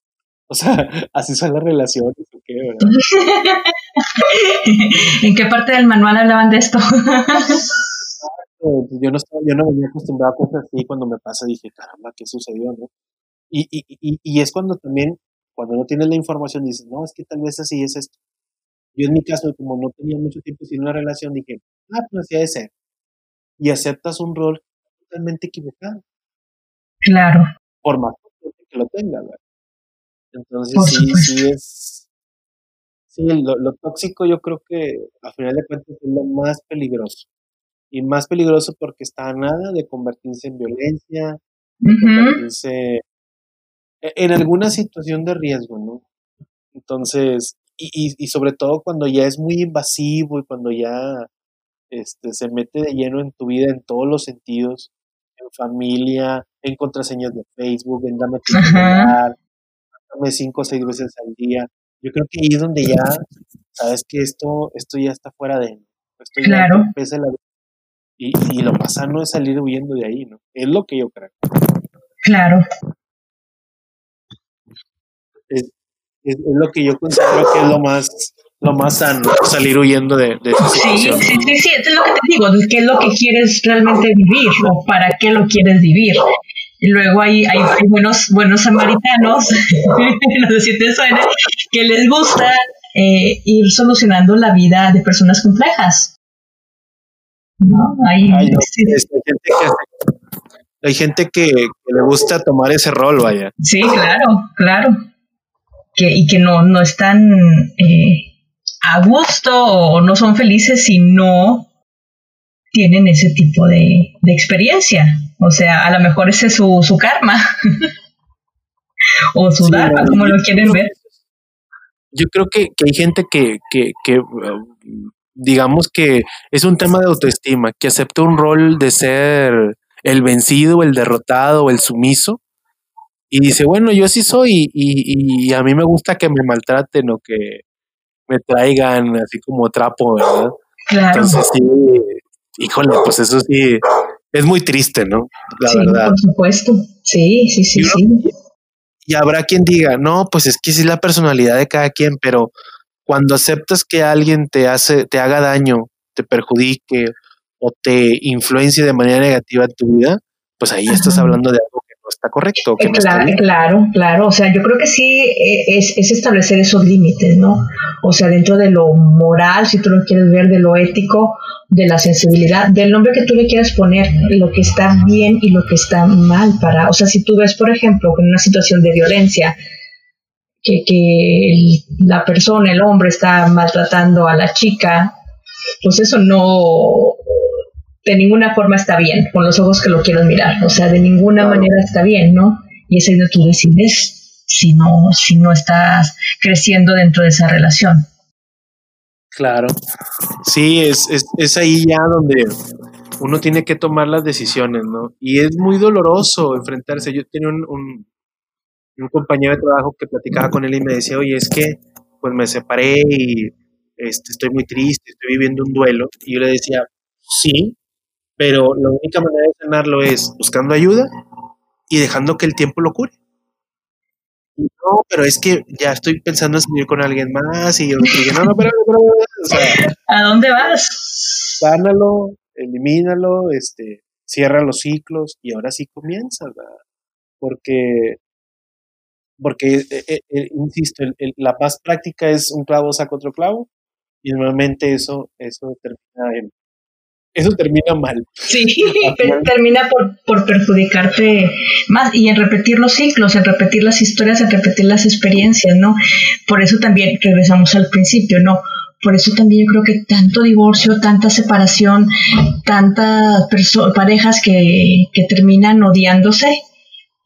O sea, así son las relaciones, ¿o qué?
¿En qué parte del manual hablaban de esto?
yo no estaba, yo no venía acostumbrado a cosas así, cuando me pasa dije, caramba, ¿qué sucedió, no? Y, y, y, y es cuando también, cuando no tienes la información, dices, no, es que tal vez así es esto. Yo en mi caso, como no tenía mucho tiempo sin una relación, dije, ah, pues así ha de ser. Y aceptas un rol totalmente equivocado.
Claro.
Por más que lo tenga, ¿verdad? Entonces sí, sí es... Sí, lo, tóxico yo creo que a final de cuentas es lo más peligroso. Y más peligroso porque está a nada de convertirse en violencia, de convertirse e, en alguna situación de riesgo, ¿no? Entonces, y, y, sobre todo cuando ya es muy invasivo y cuando ya este, se mete de lleno en tu vida en todos los sentidos, en familia, en contraseñas de Facebook, en dame tu cinco o seis veces al día. Yo creo que ahí es donde ya sabes que esto, esto ya está fuera de esto
claro.
y, y lo más sano es salir huyendo de ahí, ¿no? Es lo que yo creo.
Claro.
Es, es, lo que yo considero que es lo más lo más sano, salir huyendo de, de esa
situación. Sí, sí, sí, sí, es lo que te digo, qué es lo que quieres realmente vivir o para qué lo quieres vivir. Y luego hay, hay, buenos, buenos samaritanos, no sé si te suena, que les gusta eh, ir solucionando la vida de personas complejas. ¿No? Hay,
hay, gente, que, le gusta tomar ese rol, vaya.
Sí, claro, claro. Que, y que no, no están eh, a gusto o no son felices si no tienen ese tipo de, experiencia. O sea, a lo mejor ese es su, su karma. o su dharma, como lo quieren ver.
Yo creo que, hay gente que, que, que, digamos que es un tema de autoestima, que acepta un rol de ser el vencido, el derrotado, el sumiso, y dice, bueno, yo sí soy y, y, a mí me gusta que me maltraten o que me traigan así como trapo, ¿verdad? Claro. Entonces sí, híjole, pues eso sí, es muy triste, ¿no?
La sí, verdad. Por supuesto. Sí, sí, sí, sí.
Y habrá quien diga, no, pues es que sí la personalidad de cada quien, pero cuando aceptas que alguien te hace, te haga daño, te perjudique o te influencie de manera negativa en tu vida, pues ahí estás hablando de algo está correcto. Que
claro, claro, claro. O sea, yo creo que sí eh, es, es, establecer esos límites, ¿no? O sea, dentro de lo moral, si tú lo quieres ver, de lo ético, de la sensibilidad, del nombre que tú le quieras poner, lo que está bien y lo que está mal para, o sea, si tú ves, por ejemplo, en una situación de violencia, que, que la persona, el hombre está maltratando a la chica, pues eso no de ninguna forma está bien, con los ojos que lo quiero mirar, o sea, de ninguna manera está bien, ¿no? Y es ahí donde tú decides si no, si no estás creciendo dentro de esa relación.
Claro, sí, es, es, es ahí ya donde uno tiene que tomar las decisiones, ¿no? Y es muy doloroso enfrentarse. Yo tenía un, un, un compañero de trabajo que platicaba con él y me decía, oye, es que pues me separé y este, estoy muy triste, estoy viviendo un duelo. Y yo le decía, sí, pero la única manera de sanarlo es buscando ayuda y dejando que el tiempo lo cure. no, pero es que ya estoy pensando en salir con alguien más y yo dije, no, no, pero,
¿a dónde vas?
Sánalo, elimínalo, este, cierra los ciclos y ahora sí comienza, porque porque, eh, eh, eh, insisto, la paz práctica es un clavo saca otro clavo y normalmente eso, eso termina en, eso termina mal.
Sí, termina por, por, perjudicarte más y en repetir los ciclos, en repetir las historias, en repetir las experiencias, ¿no? Por eso también regresamos al principio, ¿no? Por eso también yo creo que tanto divorcio, tanta separación, tantas parejas que, que terminan odiándose,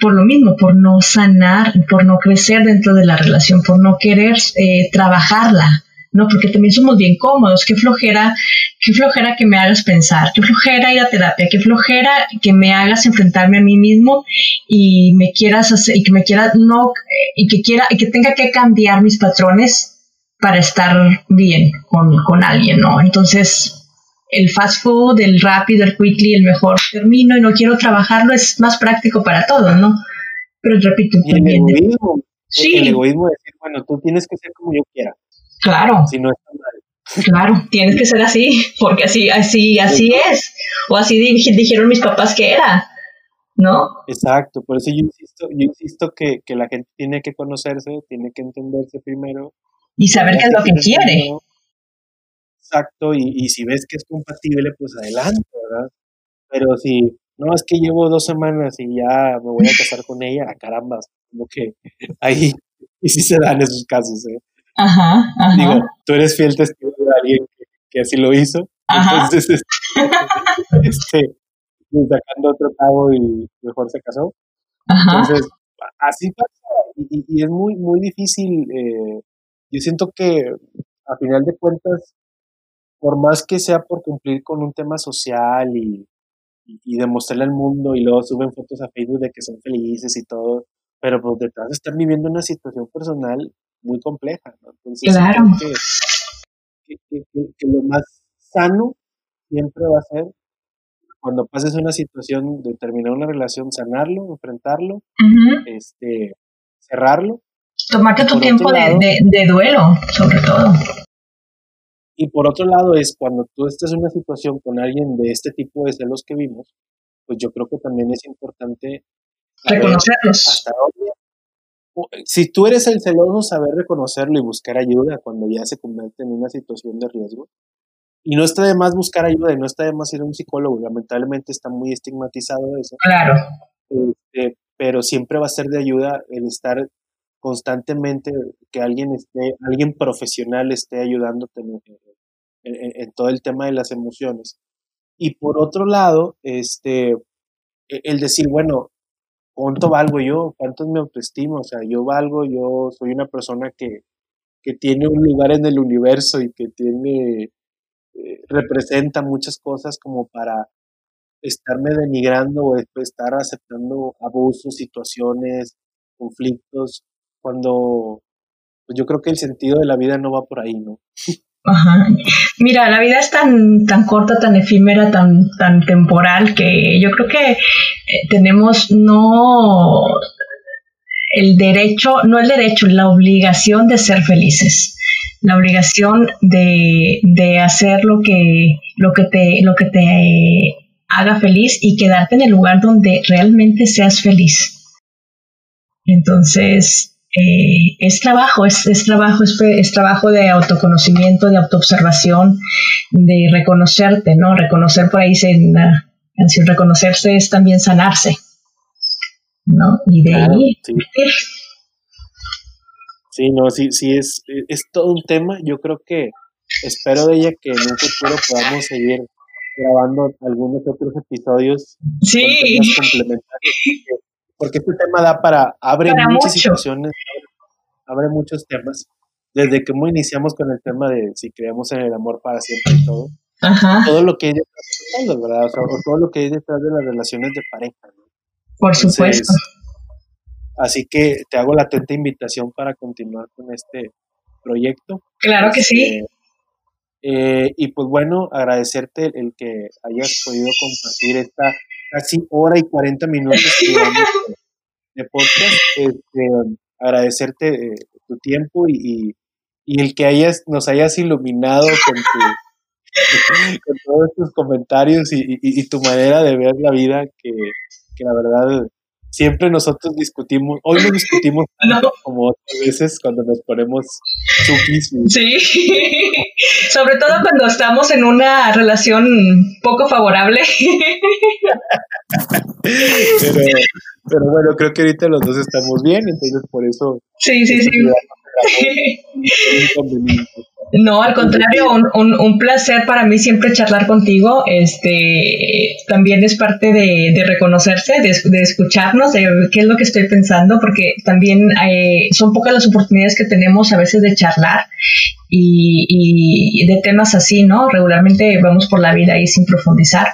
por lo mismo, por no sanar, por no crecer dentro de la relación, por no querer eh, trabajarla, ¿no? Porque también somos bien cómodos, qué flojera, qué flojera que me hagas pensar, qué flojera ir a terapia, qué flojera que me hagas enfrentarme a mí mismo y me quieras hacer, y que me quiera, no, y que quiera, y que tenga que cambiar mis patrones para estar bien con, con alguien, ¿no? Entonces, el fast food, el rápido, el quickly, el mejor termino y no quiero trabajarlo, es más práctico para todos, ¿no? Pero repito,
el egoísmo, sí. el egoísmo de decir, bueno, tú tienes que ser como yo quiera.
Claro. Si no está mal. Claro, tienes que ser así, porque así, así, así es. O así dijeron mis papás que era, ¿no?
Exacto, por eso yo insisto, yo insisto que, que la gente tiene que conocerse, tiene que entenderse primero.
Y saber qué es lo que quiere.
Exacto, y, y si ves que es compatible, pues adelante, ¿verdad? Pero si no es que llevo dos semanas y ya me voy a casar con ella, caramba, como que ahí y sí se dan esos casos, ¿eh?
Ajá, ajá.
Digo, tú eres fiel testigo de alguien que, así lo hizo. Ajá. Entonces, este, sacando otro cabo y mejor se casó. Ajá. Entonces, así pasa y, y, es muy, muy difícil. Eh, yo siento que a final de cuentas, por más que sea por cumplir con un tema social y, y, demostrarle al mundo y luego suben fotos a Facebook de que son felices y todo, pero pues detrás están viviendo una situación personal muy compleja. ¿no? Entonces, claro. que, que, lo más sano siempre va a ser cuando pases una situación de terminar una relación, sanarlo, enfrentarlo, este, cerrarlo.
Tomarte tu tiempo de, de, duelo, sobre todo.
Y por otro lado es cuando tú estés en una situación con alguien de este tipo de celos que vimos, pues yo creo que también es importante
reconocerlos.
Hasta dónde si tú eres el celoso, saber reconocerlo y buscar ayuda cuando ya se convierte en una situación de riesgo. Y no está de más buscar ayuda y no está de más ir a un psicólogo. Lamentablemente está muy estigmatizado eso.
Claro.
Este, pero siempre va a ser de ayuda el estar constantemente, que alguien esté, alguien profesional esté ayudándote en, en, todo el tema de las emociones. Y por otro lado, este, e, el decir, bueno, ¿cuánto valgo yo? ¿Cuánto es mi autoestima? O sea, yo valgo, yo soy una persona que, que tiene un lugar en el universo y que tiene, eh, representa muchas cosas como para estarme denigrando o estar aceptando abusos, situaciones, conflictos, cuando pues yo creo que el sentido de la vida no va por ahí, ¿no?
Ajá. Mira, la vida es tan, tan corta, tan efímera, tan, tan temporal que yo creo que eh, tenemos no el derecho, no el derecho, la obligación de ser felices, la obligación de, de hacer lo que, lo que te, lo que te haga feliz y quedarte en el lugar donde realmente seas feliz. Entonces, eh, es trabajo, es, es trabajo, es, es, trabajo de autoconocimiento, de autoobservación, de reconocerte, ¿no? Reconocer por ahí, en la canción reconocerse es también sanarse, ¿no? Y de ahí...
Sí. sí, no, sí, sí, es, es todo un tema. Yo creo que espero de ella que en un futuro podamos seguir grabando algunos otros episodios
sí.
complementarios porque este tema da para, abre muchas situaciones, abre, muchos temas. Desde que iniciamos con el tema de si creemos en el amor para siempre y todo, todo lo que hay detrás de ¿verdad? O sea, todo lo que hay detrás de las relaciones de pareja.
Por supuesto.
Así que te hago la atenta invitación para continuar con este proyecto.
Claro que sí. Este,
eh, y pues bueno, agradecerte el que hayas podido compartir esta casi hora y 40 minutos de podcast. Este, agradecerte eh, tu tiempo y, y, el que hayas, nos hayas iluminado con, tu, con todos tus comentarios y, y, tu manera de ver la vida, que, que la verdad siempre nosotros discutimos, hoy no discutimos tanto como otras veces cuando nos ponemos chukis.
Sí, sobre todo cuando estamos en una relación poco favorable.
pero, pero bueno, creo que ahorita los dos estamos bien, entonces por eso...
Sí, sí, sí. No, al contrario, un, un, placer para mí siempre charlar contigo. Este también es parte de, de reconocerse, de, escucharnos, de qué es lo que estoy pensando, porque también eh, son pocas las oportunidades que tenemos a veces de charlar y, y, de temas así, ¿no? Regularmente vamos por la vida ahí sin profundizar.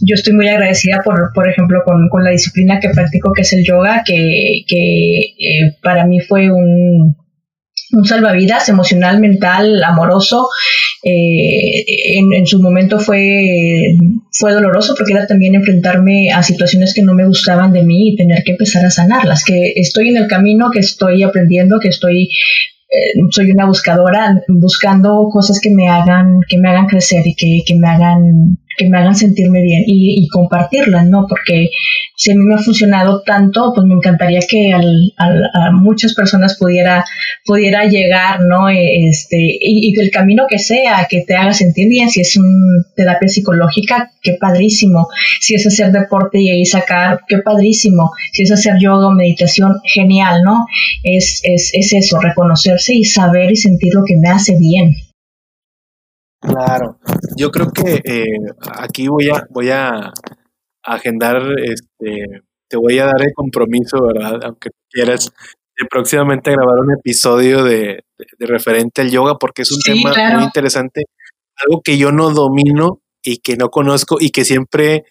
Yo estoy muy agradecida, por, por ejemplo, con, con la disciplina que practico, que es el yoga, que, que eh, para mí fue un un salvavidas emocional, mental, amoroso. Eh, en, su momento fue, fue doloroso porque era también enfrentarme a situaciones que no me gustaban de mí y tener que empezar a sanarlas, que estoy en el camino, que estoy aprendiendo, que estoy eh, soy una buscadora buscando cosas que me hagan que me hagan crecer y que, que me hagan que me hagan sentirme bien y, compartirlas, ¿no? Porque si a mí me ha funcionado tanto, pues me encantaría que al, al, a muchas personas pudiera, pudiera llegar, ¿no? Este, y, y, el camino que sea, que te haga sentir bien, si es un terapia psicológica, qué padrísimo. Si es hacer deporte y ahí sacar, qué padrísimo. Si es hacer yoga o meditación, genial, ¿no? Es, es, es eso, reconocerse y saber y sentir lo que me hace bien.
Claro, yo creo que eh, aquí voy a voy a agendar, este, te voy a dar el compromiso, ¿verdad? Aunque quieras, de próximamente grabar un episodio de, referente al yoga, porque es un tema muy interesante, algo que yo no domino y que no conozco y que siempre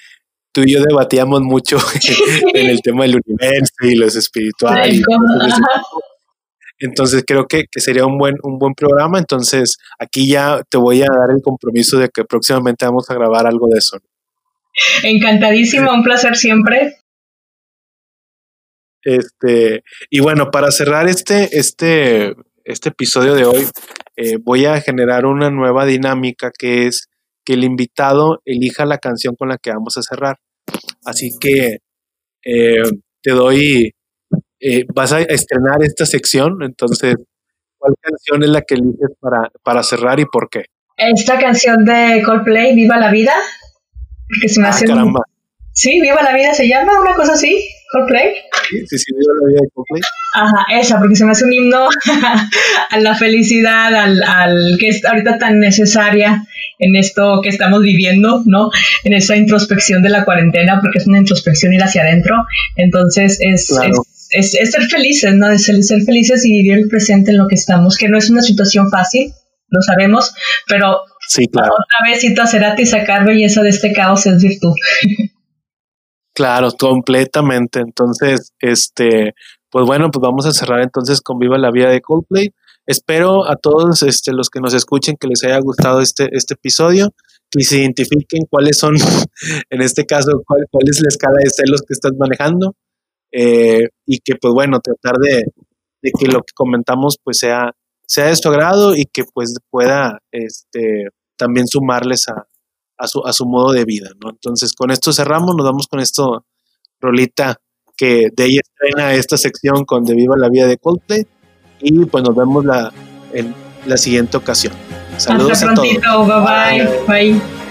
tú y yo debatíamos mucho en el tema del universo y los espirituales. Entonces creo que, sería un buen, un buen programa. Entonces aquí ya te voy a dar el compromiso de que próximamente vamos a grabar algo de eso.
Encantadísimo, un placer siempre.
Este, y bueno, para cerrar este, este, este episodio de hoy, eh, voy a generar una nueva dinámica que es que el invitado elija la canción con la que vamos a cerrar. Así que eh, te doy eh, vas a estrenar esta sección, entonces, ¿cuál canción es la que eliges para, para cerrar y por qué?
Esta canción de Coldplay, Viva la Vida, porque se me ah, hace caramba. Sí, Viva la Vida se llama, una cosa así, Coldplay.
Sí, sí, sí, Viva la Vida de Coldplay.
Ajá, esa, porque se me hace un himno a la felicidad, al, al que es ahorita tan necesaria en esto que estamos viviendo, ¿no? En esa introspección de la cuarentena, porque es una introspección ir hacia adentro. Entonces es, es es, ser felices, ¿no? Es ser, ser felices y vivir el presente en lo que estamos, que no es una situación fácil, lo sabemos, pero
sí, claro.
otra vez cito a y sacar belleza de este caos es virtud.
Claro, completamente. Entonces, este, pues bueno, pues vamos a cerrar entonces con Viva la Vida de Coldplay. Espero a todos este, los que nos escuchen que les haya gustado este, este episodio, que se identifiquen cuáles son, en este caso, cuál, es la escala de celos que estás manejando eh, y que pues bueno, tratar de, que lo que comentamos pues sea, sea de su agrado y que pues pueda este, también sumarles a, a, su, a su modo de vida, ¿no? Entonces con esto cerramos, nos vamos con esto, Rolita, que de ella estrena esta sección con De Viva la Vida de Coldplay y pues nos vemos la, en la siguiente ocasión. Saludos
Hasta a todos. bye. bye.